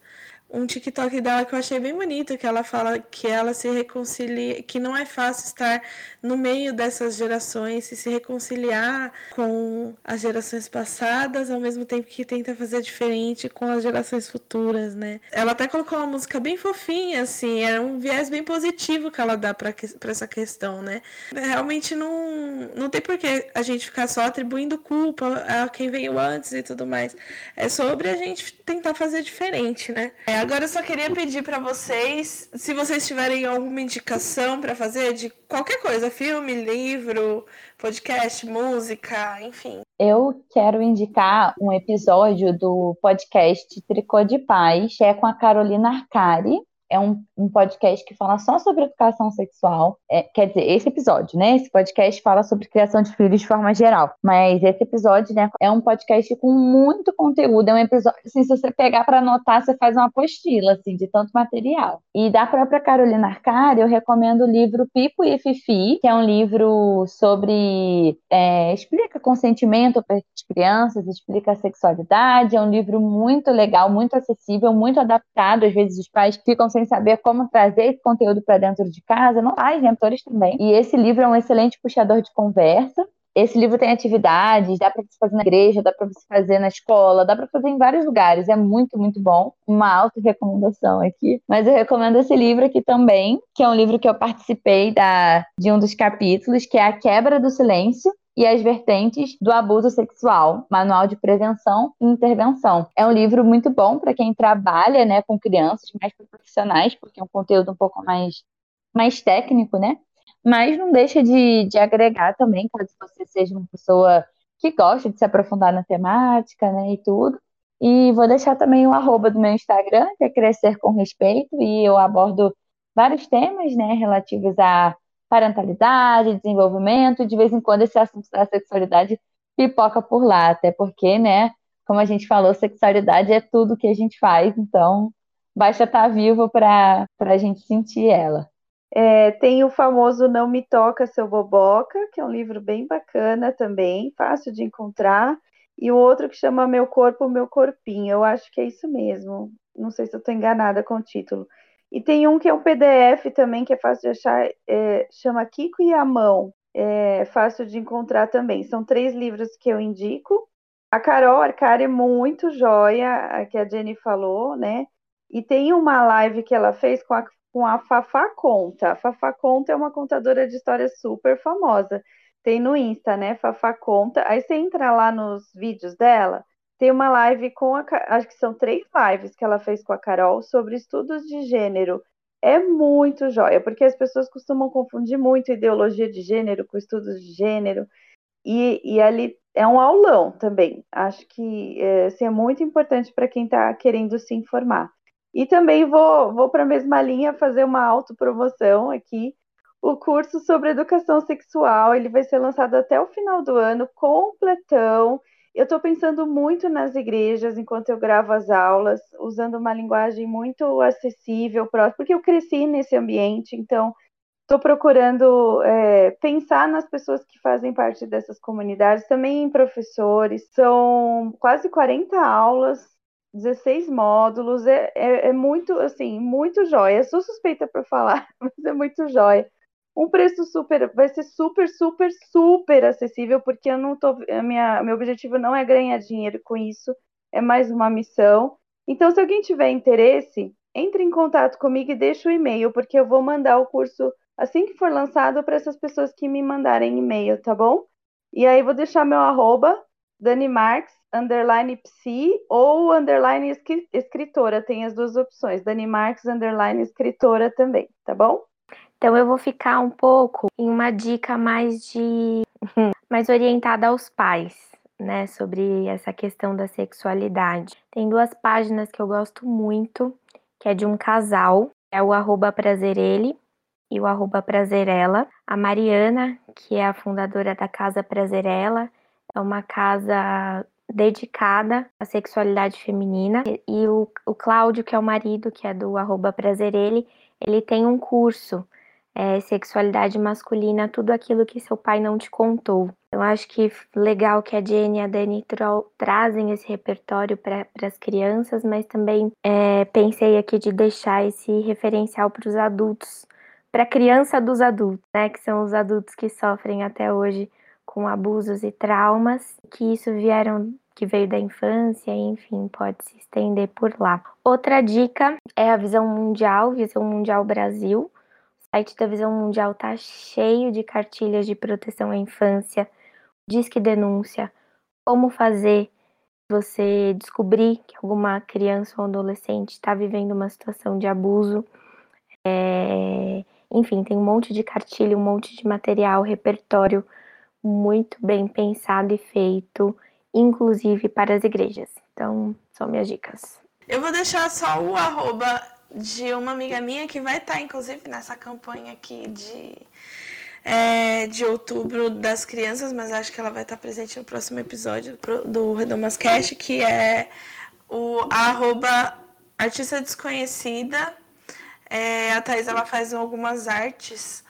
Um TikTok dela que eu achei bem bonito, que ela fala que ela se reconcilia, que não é fácil estar no meio dessas gerações e se reconciliar com as gerações passadas, ao mesmo tempo que tenta fazer diferente com as gerações futuras, né? Ela até colocou uma música bem fofinha, assim, é um viés bem positivo que ela dá para essa questão, né? Realmente não, não tem por que a gente ficar só atribuindo culpa a quem veio antes e tudo mais. É sobre a gente tentar fazer diferente, né? É, agora eu só queria pedir para vocês, se vocês tiverem alguma indicação para fazer de qualquer coisa, filme, livro, podcast, música, enfim. Eu quero indicar um episódio do podcast Tricô de Paz, que é com a Carolina Arcari. É um, um podcast que fala só sobre educação sexual. É, quer dizer, esse episódio, né? Esse podcast fala sobre criação de filhos de forma geral. Mas esse episódio, né, é um podcast com muito conteúdo. É um episódio, assim, se você pegar para anotar, você faz uma apostila, assim, de tanto material. E da própria Carolina Arcari, eu recomendo o livro Pipo e Fifi, que é um livro sobre. É, explica consentimento para as crianças, explica a sexualidade. É um livro muito legal, muito acessível, muito adaptado. Às vezes os pais ficam sem saber como trazer esse conteúdo para dentro de casa. Não faz? Autores também. E esse livro é um excelente puxador de conversa. Esse livro tem atividades, dá para você fazer na igreja, dá para você fazer na escola, dá para fazer em vários lugares. É muito, muito bom. Uma auto recomendação aqui. Mas eu recomendo esse livro aqui também, que é um livro que eu participei da, de um dos capítulos, que é A Quebra do Silêncio e as vertentes do abuso sexual, manual de prevenção e intervenção. É um livro muito bom para quem trabalha, né, com crianças, mais para profissionais, porque é um conteúdo um pouco mais, mais técnico, né? Mas não deixa de, de agregar também, caso você seja uma pessoa que gosta de se aprofundar na temática, né, e tudo. E vou deixar também o arroba do meu Instagram, que é Crescer com Respeito, e eu abordo vários temas, né, relativos a parentalidade, desenvolvimento, de vez em quando esse assunto da sexualidade pipoca por lá, até porque, né, como a gente falou, sexualidade é tudo que a gente faz, então basta estar vivo para a gente sentir ela. É, tem o famoso Não Me Toca Seu Boboca, que é um livro bem bacana também, fácil de encontrar, e o outro que chama Meu Corpo, Meu Corpinho, eu acho que é isso mesmo, não sei se eu estou enganada com o título. E tem um que é um PDF também, que é fácil de achar, é, chama Kiko e a Mão. É fácil de encontrar também. São três livros que eu indico. A Carol Arcari é muito joia, a que a Jenny falou, né? E tem uma live que ela fez com a, com a Fafá Conta. A Fafá Conta é uma contadora de histórias super famosa. Tem no Insta, né? Fafá Conta. Aí você entra lá nos vídeos dela, tem uma live com a. Acho que são três lives que ela fez com a Carol sobre estudos de gênero. É muito joia, porque as pessoas costumam confundir muito ideologia de gênero com estudos de gênero. E, e ali é um aulão também. Acho que é, assim, é muito importante para quem está querendo se informar. E também vou, vou para a mesma linha fazer uma autopromoção aqui. O curso sobre educação sexual, ele vai ser lançado até o final do ano, completão. Eu estou pensando muito nas igrejas enquanto eu gravo as aulas, usando uma linguagem muito acessível, porque eu cresci nesse ambiente, então estou procurando é, pensar nas pessoas que fazem parte dessas comunidades, também em professores. São quase 40 aulas, 16 módulos, é, é, é muito, assim, muito jóia. Sou suspeita para falar, mas é muito jóia um preço super, vai ser super, super, super acessível, porque eu não tô, minha, meu objetivo não é ganhar dinheiro com isso, é mais uma missão. Então, se alguém tiver interesse, entre em contato comigo e deixe o e-mail, porque eu vou mandar o curso assim que for lançado para essas pessoas que me mandarem e-mail, tá bom? E aí vou deixar meu arroba Dani Marx, underline psi ou underline escritora. Tem as duas opções. Dani Marx, underline escritora também, tá bom? Então eu vou ficar um pouco em uma dica mais de mais orientada aos pais, né, sobre essa questão da sexualidade. Tem duas páginas que eu gosto muito, que é de um casal, é o arroba prazerele e o arroba prazerela. A Mariana, que é a fundadora da Casa Prazerela, é uma casa dedicada à sexualidade feminina. E o, o Cláudio, que é o marido, que é do arroba prazerele, ele tem um curso é, sexualidade masculina, tudo aquilo que seu pai não te contou. Eu acho que legal que a Jenny e a Dani trazem esse repertório para as crianças, mas também é, pensei aqui de deixar esse referencial para os adultos, para a criança dos adultos, né, que são os adultos que sofrem até hoje com abusos e traumas, que isso vieram que veio da infância, enfim, pode se estender por lá. Outra dica é a Visão Mundial, Visão Mundial Brasil. Site da Visão Mundial tá cheio de cartilhas de proteção à infância, disque denúncia, como fazer você descobrir que alguma criança ou adolescente está vivendo uma situação de abuso. É... Enfim, tem um monte de cartilha, um monte de material, repertório muito bem pensado e feito, inclusive para as igrejas. Então, são minhas dicas. Eu vou deixar só o arroba de uma amiga minha que vai estar, inclusive, nessa campanha aqui de, é, de outubro das crianças, mas acho que ela vai estar presente no próximo episódio do Redomas Cash, que é o arroba artista desconhecida. É, a Thais ela faz algumas artes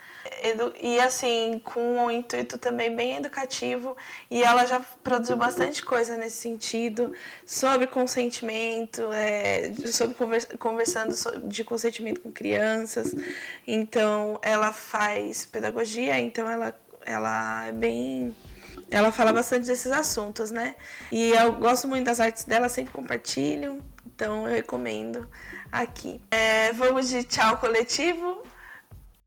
e assim, com um intuito também bem educativo, e ela já produziu bastante coisa nesse sentido, sobre consentimento, é, sobre conversando de consentimento com crianças. Então, ela faz pedagogia, então ela, ela é bem ela fala bastante desses assuntos, né? E eu gosto muito das artes dela, sempre compartilho, então eu recomendo aqui. É, vamos de tchau coletivo.